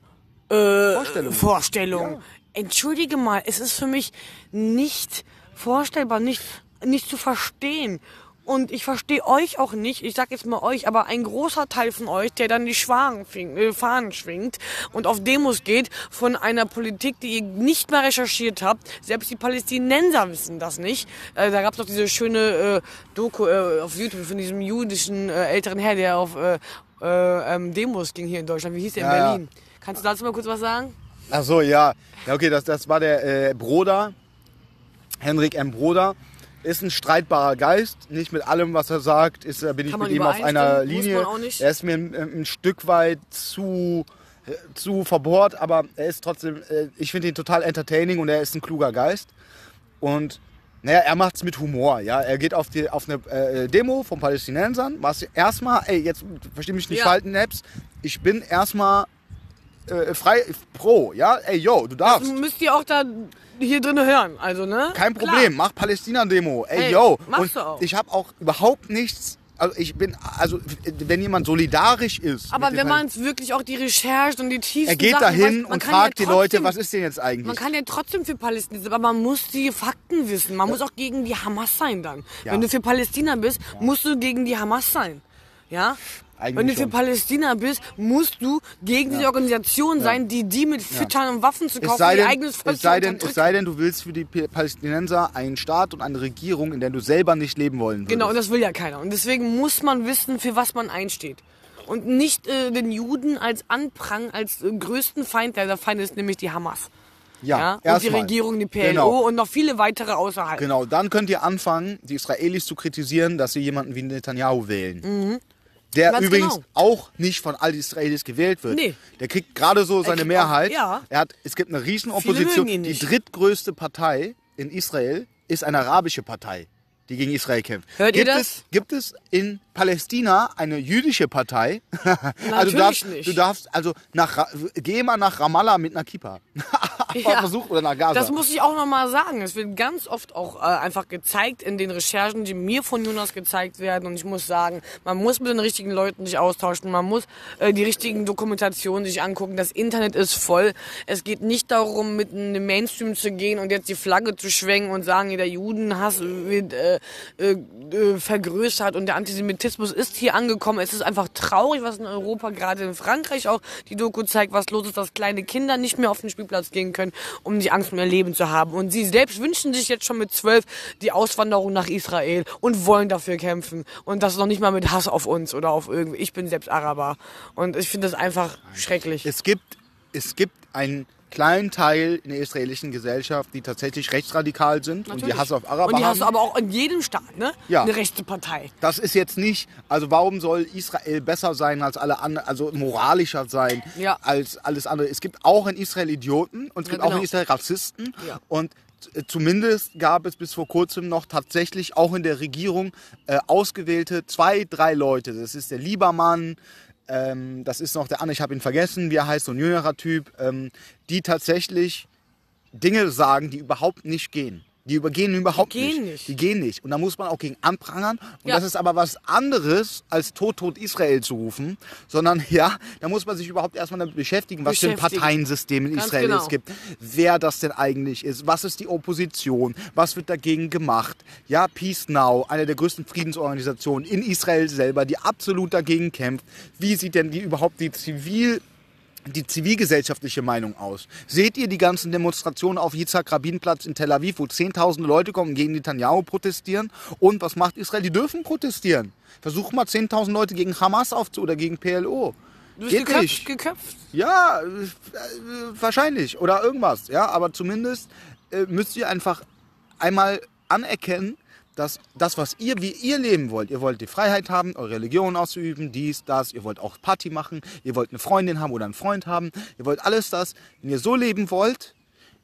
Speaker 3: äh. Vorstellung. Entschuldige mal, es ist für mich nicht vorstellbar, nicht, nicht zu verstehen. Und ich verstehe euch auch nicht, ich sag jetzt mal euch, aber ein großer Teil von euch, der dann die Schwagen fing, äh, Fahnen schwingt und auf Demos geht von einer Politik, die ihr nicht mal recherchiert habt. Selbst die Palästinenser wissen das nicht. Äh, da gab es doch diese schöne äh, Doku äh, auf YouTube von diesem jüdischen äh, älteren Herr, der auf äh, äh, ähm, Demos ging hier in Deutschland. Wie hieß der in
Speaker 4: Ja, ja.
Speaker 3: Berlin? Kannst du dazu mal kurz was sagen?
Speaker 4: Ach so, ja. Ja, okay, das, das war der äh, Broder, Henrik M. Broder. Ist ein streitbarer Geist, nicht mit allem, was er sagt, ist, äh, bin ich
Speaker 3: Kann man
Speaker 4: mit ihm auf einer Linie. Er ist mir ein, ein Stück weit zu, äh, zu verbohrt, aber er ist trotzdem, äh, ich finde ihn total entertaining und er ist ein kluger Geist. Und naja, er macht's mit Humor, ja. Er geht auf, die, auf eine äh, Demo von Palästinensern, was erstmal, ey, jetzt versteh mich nicht
Speaker 3: Ja.
Speaker 4: falten, Naps, ich bin erstmal äh, frei, pro, ja. Ey, yo, du darfst.
Speaker 3: Das müsst ihr auch da hier drin hören. Also, ne?
Speaker 4: Kein
Speaker 3: Klar.
Speaker 4: Problem, mach Palästina-Demo. Ey,
Speaker 3: Ey,
Speaker 4: yo.
Speaker 3: machst
Speaker 4: Und
Speaker 3: du auch.
Speaker 4: ich habe auch überhaupt nichts. Also ich bin, also wenn jemand solidarisch ist.
Speaker 3: Aber wenn man es wirklich auch die Recherche und die tiefsten
Speaker 4: er geht
Speaker 3: Sachen
Speaker 4: dahin
Speaker 3: weiß,
Speaker 4: und fragt
Speaker 3: ja
Speaker 4: die Leute, was ist denn jetzt eigentlich?
Speaker 3: Man kann ja trotzdem für Palästina sein, aber man muss die Fakten wissen. Man muss auch gegen die Hamas sein dann.
Speaker 4: Ja.
Speaker 3: Wenn du für Palästina bist, musst du gegen die Hamas sein. Ja?
Speaker 4: Eigentlich
Speaker 3: Wenn du für
Speaker 4: schon.
Speaker 3: Palästina bist, musst du gegen diese Organisation sein, die die mit Füttern und Waffen zu
Speaker 4: es
Speaker 3: kaufen,
Speaker 4: sei,
Speaker 3: ihr eigenes Volk
Speaker 4: es, sei
Speaker 3: zu
Speaker 4: denn, es sei denn, du willst für die Palästinenser einen Staat und eine Regierung, in der du selber nicht leben wollen würdest.
Speaker 3: Genau, und das will ja keiner. Und deswegen muss man wissen, für was man einsteht. Und nicht äh, den Juden als Anprang, als äh, größten Feind, der der Feind ist nämlich die Hamas.
Speaker 4: ja,
Speaker 3: Ja? Und die
Speaker 4: erstmal.
Speaker 3: Regierung, die PLO
Speaker 4: Genau.
Speaker 3: und noch viele weitere außerhalb.
Speaker 4: Genau, dann könnt ihr anfangen, die Israelis zu kritisieren, dass sie jemanden wie Netanyahu wählen. Der.
Speaker 3: Ganz
Speaker 4: übrigens
Speaker 3: genau.
Speaker 4: auch nicht von all Israelis gewählt wird.
Speaker 3: Nee.
Speaker 4: Der kriegt gerade so seine Mehrheit.
Speaker 3: auch- ja.
Speaker 4: Er hat, es gibt eine riesen
Speaker 3: Viele
Speaker 4: Opposition.
Speaker 3: mögen ihn
Speaker 4: Die drittgrößte Partei in Israel ist eine arabische Partei. die gegen Israel kämpft.
Speaker 3: Hört ihr
Speaker 4: gibt
Speaker 3: das?
Speaker 4: Es, gibt es in Palästina eine jüdische Partei? <laughs> also du darfst,
Speaker 3: nicht.
Speaker 4: du darfst also nach geh mal nach Ramallah mit einer Kippa. <laughs>
Speaker 3: Ja.
Speaker 4: Versuch oder nach Gaza.
Speaker 3: Das muss ich auch nochmal sagen. Es wird ganz oft auch äh, einfach gezeigt in den Recherchen, die mir von Jonas gezeigt werden. Und ich muss sagen, man muss mit den richtigen Leuten sich austauschen. Man muss äh, die richtigen Dokumentationen sich angucken. Das Internet ist voll. Es geht nicht darum, mit in den Mainstream zu gehen und jetzt die Flagge zu schwenken und sagen, der Judenhass wird äh, äh, äh, vergrößert und der Antisemitismus ist hier angekommen. Es ist einfach traurig, was in Europa, gerade in Frankreich auch die Doku zeigt, was los ist, dass kleine Kinder nicht mehr auf den Spielplatz gehen können, um die Angst um ihr Leben zu haben. Und sie selbst wünschen sich jetzt schon mit zwölf die Auswanderung nach Israel und wollen dafür kämpfen. Und das noch nicht mal mit Hass auf uns oder auf irgendwie. Ich bin selbst Araber. Und ich finde das einfach schrecklich.
Speaker 4: es gibt, es gibt einen kleinen Teil in der israelischen Gesellschaft, die tatsächlich rechtsradikal sind und die
Speaker 3: Natürlich.
Speaker 4: Hass auf Araber
Speaker 3: Und die hast du
Speaker 4: haben.
Speaker 3: aber auch in jedem Staat, ne?
Speaker 4: Ja.
Speaker 3: Eine rechte Partei.
Speaker 4: Das ist jetzt nicht, also warum soll Israel besser sein als alle anderen, also moralischer sein
Speaker 3: Ja.
Speaker 4: als alles andere? Es gibt auch in Israel Idioten und es gibt
Speaker 3: Ja,
Speaker 4: auch in
Speaker 3: genau.
Speaker 4: Israel Rassisten
Speaker 3: Ja.
Speaker 4: und äh, Zumindest gab es bis vor kurzem noch tatsächlich auch in der Regierung äh, ausgewählte zwei, drei Leute. Das ist der Liebermann, ähm, das ist noch der andere, ich habe ihn vergessen, wie er heißt, so ein jüngerer Typ, ähm, die tatsächlich Dinge sagen, die überhaupt nicht gehen. Die übergehen überhaupt
Speaker 3: gehen
Speaker 4: nicht.
Speaker 3: nicht.
Speaker 4: Die gehen nicht. Und da muss man auch gegen anprangern. Und
Speaker 3: Ja.
Speaker 4: das ist aber was anderes, als Tod, Tod Israel zu rufen. Sondern <laughs> ja, da muss man sich überhaupt erstmal damit beschäftigen, was für ein. Parteiensystem in
Speaker 3: Ganz
Speaker 4: Israel
Speaker 3: genau.
Speaker 4: es gibt. Wer das denn eigentlich ist. Was ist die Opposition? Was wird dagegen gemacht? Ja, Peace Now, eine der größten Friedensorganisationen in Israel selber, die absolut dagegen kämpft. Wie sieht denn die überhaupt die Zivil die zivilgesellschaftliche Meinung aus? Seht ihr die ganzen Demonstrationen auf Yitzhak Rabin Platz in Tel Aviv, wo zehntausende Leute kommen und gegen Netanyahu protestieren? Und was macht Israel? Die dürfen protestieren. Versuch mal 10.000 Leute gegen Hamas aufzu oder gegen PLO.
Speaker 3: Du bist
Speaker 4: Geht
Speaker 3: geköpft,
Speaker 4: nicht.
Speaker 3: geköpft.
Speaker 4: Ja, äh, wahrscheinlich. Oder irgendwas. Ja, aber zumindest äh, müsst ihr einfach einmal anerkennen, dass das, was ihr, wie ihr leben wollt, ihr wollt die Freiheit haben, eure Religion auszuüben, dies, das, ihr wollt auch Party machen, ihr wollt eine Freundin haben oder einen Freund haben, ihr wollt alles das. Wenn ihr so leben wollt,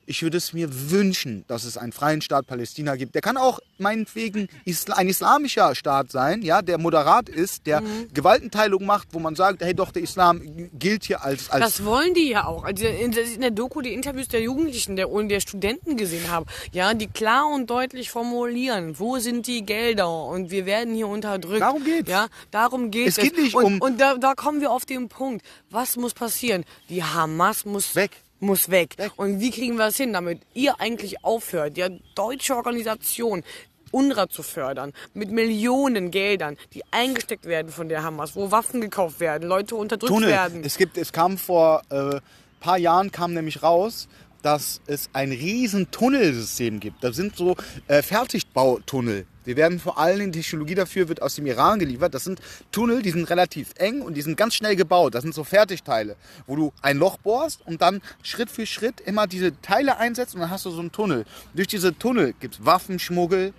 Speaker 4: ich würde es mir wünschen, dass es einen freien Staat Palästina gibt. Der kann auch meinetwegen isla ein islamischer Staat sein, ja, der moderat ist, der Gewaltenteilung macht, wo man sagt, hey doch, der Islam gilt hier als... als
Speaker 3: Das wollen die ja auch. Also in der Doku die Interviews der Jugendlichen der, und der Studenten gesehen habe, ja, die klar und deutlich formulieren, wo sind die Gelder und wir werden hier unterdrückt.
Speaker 4: Darum geht's.
Speaker 3: Ja, darum geht
Speaker 4: Es geht nicht
Speaker 3: und,
Speaker 4: um-
Speaker 3: Und da, da kommen wir auf den Punkt. Was muss passieren? Die Hamas muss
Speaker 4: Weg.
Speaker 3: Muss weg.
Speaker 4: Weg.
Speaker 3: Und wie kriegen wir es hin, damit ihr eigentlich aufhört, ja, deutsche Organisation UNRWA zu fördern, mit Millionen Geldern, die eingesteckt werden von der Hamas, wo Waffen gekauft werden, Leute unterdrückt
Speaker 4: Tunnel.
Speaker 3: werden.
Speaker 4: Es gibt, es kam vor äh, paar Jahren kam nämlich raus, dass es ein riesen Tunnelsystem gibt. Das sind so äh, Fertigbautunnel. Die werden vor allem die Technologie dafür wird aus dem Iran geliefert. Das sind Tunnel, die sind relativ eng und die sind ganz schnell gebaut. Das sind so Fertigteile, wo du ein Loch bohrst und dann Schritt für Schritt immer diese Teile einsetzt und dann hast du so einen Tunnel. Durch diese Tunnel gibt es Waffenschmuggel,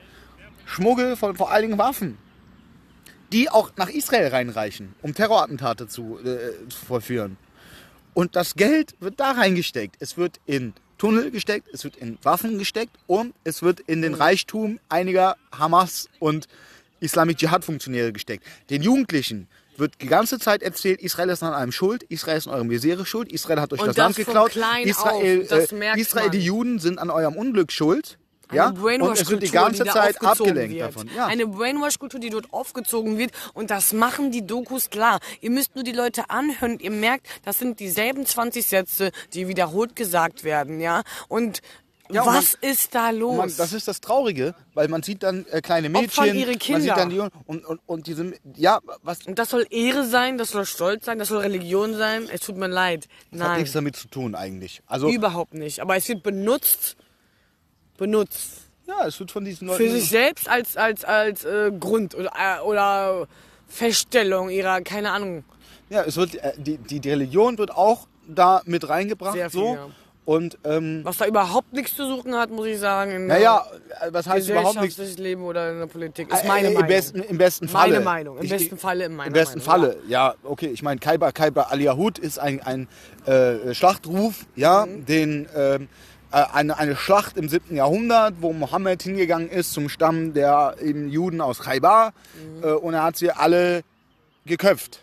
Speaker 4: Schmuggel von vor allen Dingen Waffen die auch nach Israel reinreichen, um Terrorattentate zu, äh, zu vollführen. Und das Geld wird da reingesteckt. Es wird in Tunnel gesteckt, es wird in Waffen gesteckt und es wird in den Reichtum einiger Hamas und Islamic Dschihad-Funktionäre gesteckt. Den Jugendlichen wird die ganze Zeit erzählt, Israel ist an allem schuld, Israel ist an eurem Misere schuld, Israel hat euch das,
Speaker 3: das
Speaker 4: Land geklaut, Israel, äh, Israel die Juden sind an eurem Unglück schuld. Ja? Und es
Speaker 3: Brainwash-Kultur,
Speaker 4: die ganze
Speaker 3: da
Speaker 4: Zeit abgelenkt
Speaker 3: wird.
Speaker 4: davon. Ja.
Speaker 3: Eine Brainwash-Kultur, die dort aufgezogen wird. Und das machen die Dokus klar. Ihr müsst nur die Leute anhören. und Ihr merkt, das sind dieselben 20 Sätze, die wiederholt gesagt werden. ja. Und
Speaker 4: Ja,
Speaker 3: was ist da los?
Speaker 4: Man, das ist das Traurige, weil man sieht dann äh, kleine
Speaker 3: Opfern
Speaker 4: Mädchen,
Speaker 3: ihre
Speaker 4: man
Speaker 3: Kinder.
Speaker 4: sieht dann die und, und, und diese, ja, was
Speaker 3: und das soll Ehre sein, das soll Stolz sein, das soll Religion sein. Es tut mir leid.
Speaker 4: hat
Speaker 3: Nein,
Speaker 4: nichts damit zu tun eigentlich. Also
Speaker 3: überhaupt nicht. Aber es wird benutzt, benutzt.
Speaker 4: ja, es wird von diesen Leuten
Speaker 3: für sich selbst als, als, als äh, Grund oder, äh, oder Feststellung ihrer, keine Ahnung.
Speaker 4: ja, es wird äh, die, die die Religion wird auch da mit reingebracht
Speaker 3: Sehr viel,
Speaker 4: so
Speaker 3: ja.
Speaker 4: und ähm,
Speaker 3: Was da überhaupt nichts zu suchen hat, muss ich sagen. In
Speaker 4: naja, äh, was heißt überhaupt nichts?
Speaker 3: Leben oder in der Politik. Ist
Speaker 4: Äh,
Speaker 3: meine
Speaker 4: äh,
Speaker 3: Meinung.
Speaker 4: Im besten, Im besten Falle.
Speaker 3: Meine Meinung. Im
Speaker 4: Ich-
Speaker 3: besten Falle in meiner
Speaker 4: Im besten
Speaker 3: Meinung,
Speaker 4: Falle, ja. okay. Ich meine, Kaiba, Kaiba Aliyahud ist ein, ein äh, Schlachtruf, ja,
Speaker 3: Mhm.
Speaker 4: den, ähm, äh, eine, eine Schlacht im 7. Jahrhundert, wo Mohammed hingegangen ist zum Stamm der eben Juden aus Khaybar
Speaker 3: Mhm.
Speaker 4: äh, und er hat sie alle geköpft.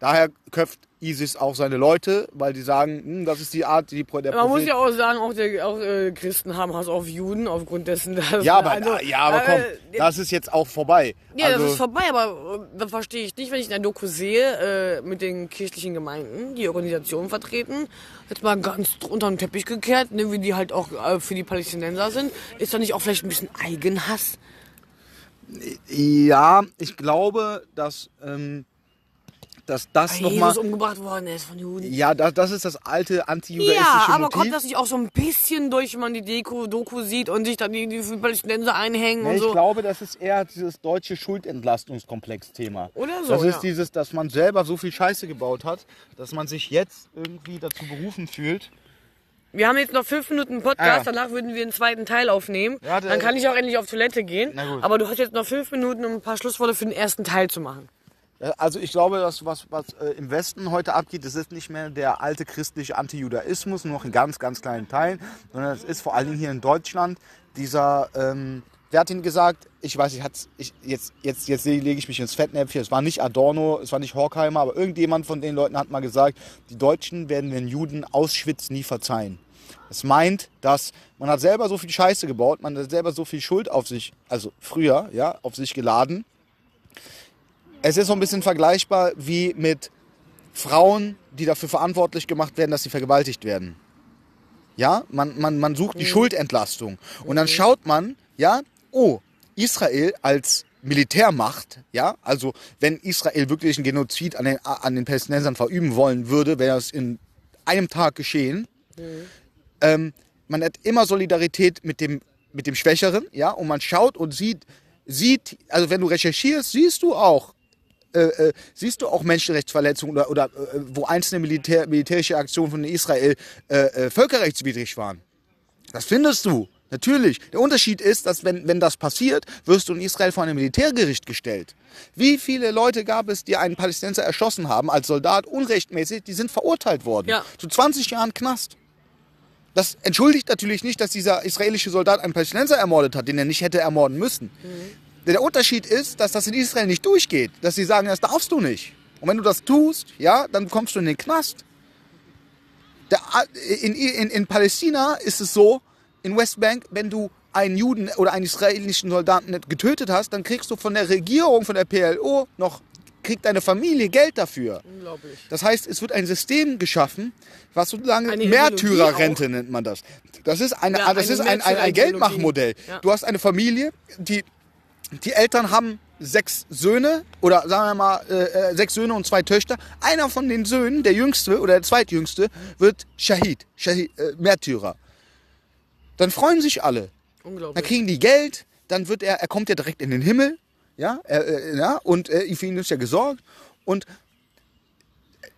Speaker 4: Daher köpft ISIS auch seine Leute, weil die sagen, hm, das ist die Art, die der
Speaker 3: Man muss ja auch sagen, auch, der, auch äh, Christen haben Hass auf Juden aufgrund dessen, <laughs> dass
Speaker 4: ja, aber,
Speaker 3: also,
Speaker 4: ja, aber komm,
Speaker 3: äh,
Speaker 4: das ist jetzt auch vorbei.
Speaker 3: Ja,
Speaker 4: also,
Speaker 3: das ist vorbei, aber äh, das verstehe ich nicht, wenn ich in der Doku sehe, äh, mit den kirchlichen Gemeinden, die Organisationen vertreten, jetzt mal ganz unter den Teppich gekehrt, ne, wie die halt auch äh, für die Palästinenser sind, ist da nicht auch vielleicht ein bisschen Eigenhass?
Speaker 4: Ja, ich glaube, dass, ähm, dass das
Speaker 3: Weil
Speaker 4: nochmal.
Speaker 3: Jesus umgebracht worden ist von Juden.
Speaker 4: Ja, das, das ist das alte antijudaistische
Speaker 3: Ja, aber
Speaker 4: Motiv.
Speaker 3: kommt das nicht auch so ein bisschen durch, wenn man die Deko, Doku sieht und sich dann die, die Palästinenser einhängen
Speaker 4: Ja,
Speaker 3: und
Speaker 4: ich
Speaker 3: so?
Speaker 4: glaube, das ist eher dieses deutsche Schuldentlastungskomplex-Thema.
Speaker 3: Oder so,
Speaker 4: Das ist
Speaker 3: ja.
Speaker 4: dieses, dass man selber so viel Scheiße gebaut hat, dass man sich jetzt irgendwie dazu berufen fühlt.
Speaker 3: Wir haben jetzt noch fünf Minuten Podcast,
Speaker 4: Ah, ja.
Speaker 3: danach würden wir einen zweiten Teil aufnehmen.
Speaker 4: Ja, der-
Speaker 3: Dann kann ich auch endlich auf Toilette gehen. Aber du hast jetzt noch fünf Minuten, um ein paar Schlussworte für den ersten Teil zu machen.
Speaker 4: Ja, Also ich glaube, dass was, was äh, im Westen heute abgeht, das ist nicht mehr der alte christliche Antijudaismus, nur noch in ganz, ganz kleinen Teilen, sondern es ist vor allen Dingen hier in Deutschland dieser, ähm, wer hat ihn gesagt, ich weiß, ich hat's, ich, jetzt, jetzt, jetzt lege ich mich ins Fettnäpfchen, es war nicht Adorno, es war nicht Horkheimer, aber irgendjemand von den Leuten hat mal gesagt, die Deutschen werden den Juden Auschwitz nie verzeihen. Es meint, dass man hat selber so viel Scheiße gebaut, man hat selber so viel Schuld auf sich, also früher, ja, auf sich geladen. Es ist so ein bisschen vergleichbar wie mit Frauen, die dafür verantwortlich gemacht werden, dass sie vergewaltigt werden. Ja, man, man, man sucht die Schuldentlastung. Und dann schaut man, ja, oh, Israel als Militärmacht, ja, also wenn Israel wirklich einen Genozid an den, an den Palästinensern verüben wollen würde, wäre das in einem Tag geschehen. Ähm, man hat immer Solidarität mit dem, mit dem Schwächeren, ja, und man schaut und sieht, sieht, also wenn du recherchierst, siehst du auch, äh, äh, siehst du auch Menschenrechtsverletzungen oder, oder äh, wo einzelne Militär, militärische Aktionen von Israel äh, äh, völkerrechtswidrig waren. Das findest du, natürlich. Der Unterschied ist, dass wenn, wenn das passiert, wirst du in Israel vor einem Militärgericht gestellt. Wie viele Leute gab es, die einen Palästinenser erschossen haben als Soldat unrechtmäßig, die sind verurteilt worden.
Speaker 3: Ja.
Speaker 4: Zu 20 Jahren Knast. Das entschuldigt natürlich nicht, dass dieser israelische Soldat einen Palästinenser ermordet hat, den er nicht hätte ermorden müssen. Der Unterschied ist, dass das in Israel nicht durchgeht. Dass sie sagen, das darfst du nicht. Und wenn du das tust, ja, dann kommst du in den Knast. Der, in, in, in Palästina ist es so, in Westbank, wenn du einen Juden oder einen israelischen Soldaten getötet hast, dann kriegst du von der Regierung, von der PLO noch, kriegt deine Familie Geld dafür.
Speaker 3: Unglaublich.
Speaker 4: Das heißt, es wird ein System geschaffen, was sozusagen
Speaker 3: Eine
Speaker 4: Märtyrerrente nennt man das. Das ist, eine,
Speaker 3: Ja,
Speaker 4: das
Speaker 3: eine
Speaker 4: ist ein, ein, ein. Geldmachmodell.
Speaker 3: Ja.
Speaker 4: Du hast eine Familie, die, die Eltern haben sechs Söhne oder sagen wir mal äh, äh, sechs Söhne und zwei Töchter. Einer von den Söhnen, der jüngste oder der zweitjüngste, wird Shahid, Shahid äh, Märtyrer. Dann freuen sich alle. Dann
Speaker 3: Unglaublich.
Speaker 4: kriegen die Geld, dann wird er, er kommt ja direkt in den Himmel, ja, äh, ja und äh, für ihn ist ja gesorgt. Und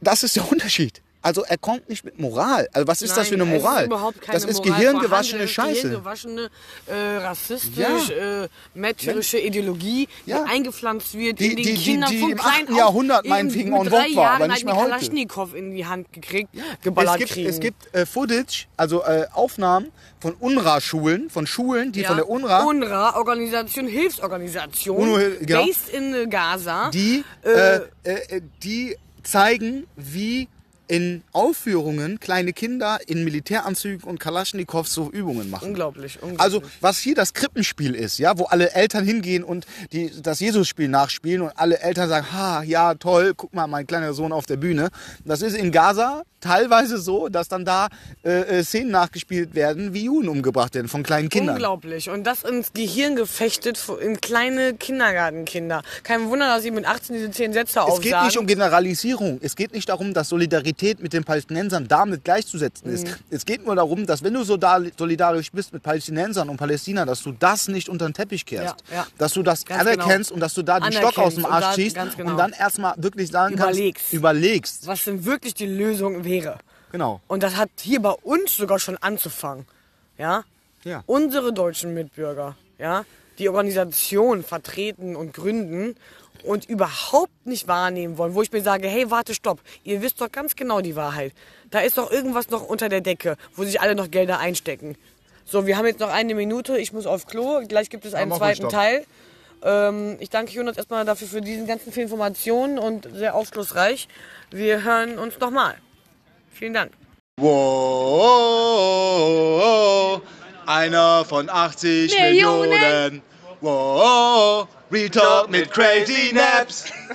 Speaker 4: das ist der Unterschied. Also er kommt nicht mit Moral. Also was ist das für eine
Speaker 3: Nein,
Speaker 4: Moral?
Speaker 3: Es ist
Speaker 4: das ist
Speaker 3: Moral
Speaker 4: gehirngewaschene. Scheiße.
Speaker 3: Gehirngewaschene, äh, rassistisch,
Speaker 4: Ja.
Speaker 3: äh, märtyrische Ideologie,
Speaker 4: Ja.
Speaker 3: die eingepflanzt wird
Speaker 4: Die-
Speaker 3: in den
Speaker 4: die- die-
Speaker 3: Kindern
Speaker 4: die
Speaker 3: von
Speaker 4: im
Speaker 3: klein
Speaker 4: 8.
Speaker 3: auf.
Speaker 4: Jahrhundert meinetwegen
Speaker 3: drei
Speaker 4: vogue war,
Speaker 3: Jahren
Speaker 4: aber nicht
Speaker 3: die
Speaker 4: mehr heute.
Speaker 3: Kalaschnikow in die Hand gekriegt,
Speaker 4: Es
Speaker 3: geballert
Speaker 4: gibt,
Speaker 3: kriegen.
Speaker 4: es gibt äh, Footage, also äh, Aufnahmen von UNRWA-Schulen, von Schulen, die
Speaker 3: ja.
Speaker 4: von der UNRWA,
Speaker 3: UNRWA, Organisation, Hilfsorganisation,
Speaker 4: UNO, genau.
Speaker 3: based in Gaza.
Speaker 4: die,
Speaker 3: Äh,
Speaker 4: äh, äh, die zeigen, wie in Aufführungen kleine Kinder in Militäranzügen und Kalaschnikows so Übungen machen.
Speaker 3: unglaublich, unglaublich.
Speaker 4: Also, was hier das Krippenspiel ist, ja, wo alle Eltern hingehen und die, das Jesus-Spiel nachspielen und alle Eltern sagen, ha, ja, toll, guck mal, mein kleiner Sohn auf der Bühne. Das ist in Gaza teilweise so, dass dann da äh, äh, Szenen nachgespielt werden, wie Juden umgebracht werden von kleinen Kindern.
Speaker 3: Unglaublich. Und das ins Gehirn gefechtet in kleine Kindergartenkinder. Kein Wunder, dass sie mit 18 diese 10 Sätze
Speaker 4: Es
Speaker 3: aufsagen.
Speaker 4: geht nicht um Generalisierung. Es geht nicht darum, dass Solidarität mit den Palästinensern damit gleichzusetzen ist.
Speaker 3: Mhm.
Speaker 4: Es geht nur darum, dass wenn du so da- solidarisch bist mit Palästinensern und Palästina, dass du das nicht unter den Teppich kehrst.
Speaker 3: Ja, ja.
Speaker 4: Dass du das
Speaker 3: Ganz
Speaker 4: anerkennst
Speaker 3: genau.
Speaker 4: und dass du da den Stock aus dem
Speaker 3: und
Speaker 4: Arsch
Speaker 3: da-
Speaker 4: ziehst
Speaker 3: genau.
Speaker 4: und dann erstmal wirklich sagen
Speaker 3: Überlegst.
Speaker 4: kannst, überlegst.
Speaker 3: was denn wirklich die Lösung wäre.
Speaker 4: Genau.
Speaker 3: Und das hat hier bei uns sogar schon anzufangen. Ja?
Speaker 4: Ja.
Speaker 3: Unsere deutschen Mitbürger, ja, die Organisation vertreten und gründen und überhaupt nicht wahrnehmen wollen, wo ich mir sage, hey, warte, stopp, ihr wisst doch ganz genau die Wahrheit. Da ist doch irgendwas noch unter der Decke, wo sich alle noch Gelder einstecken. So, wir haben jetzt noch eine Minute, ich muss auf Klo, gleich gibt es einen
Speaker 4: mal
Speaker 3: zweiten. Teil. Ähm, ich danke Jonas erstmal dafür für diesen ganzen viel Informationen und sehr aufschlussreich. Wir hören uns nochmal. Vielen Dank.
Speaker 4: Wow, einer von 80
Speaker 3: Millionen.
Speaker 4: Millionen. Wow, Retalk mit Crazy Naps. <laughs>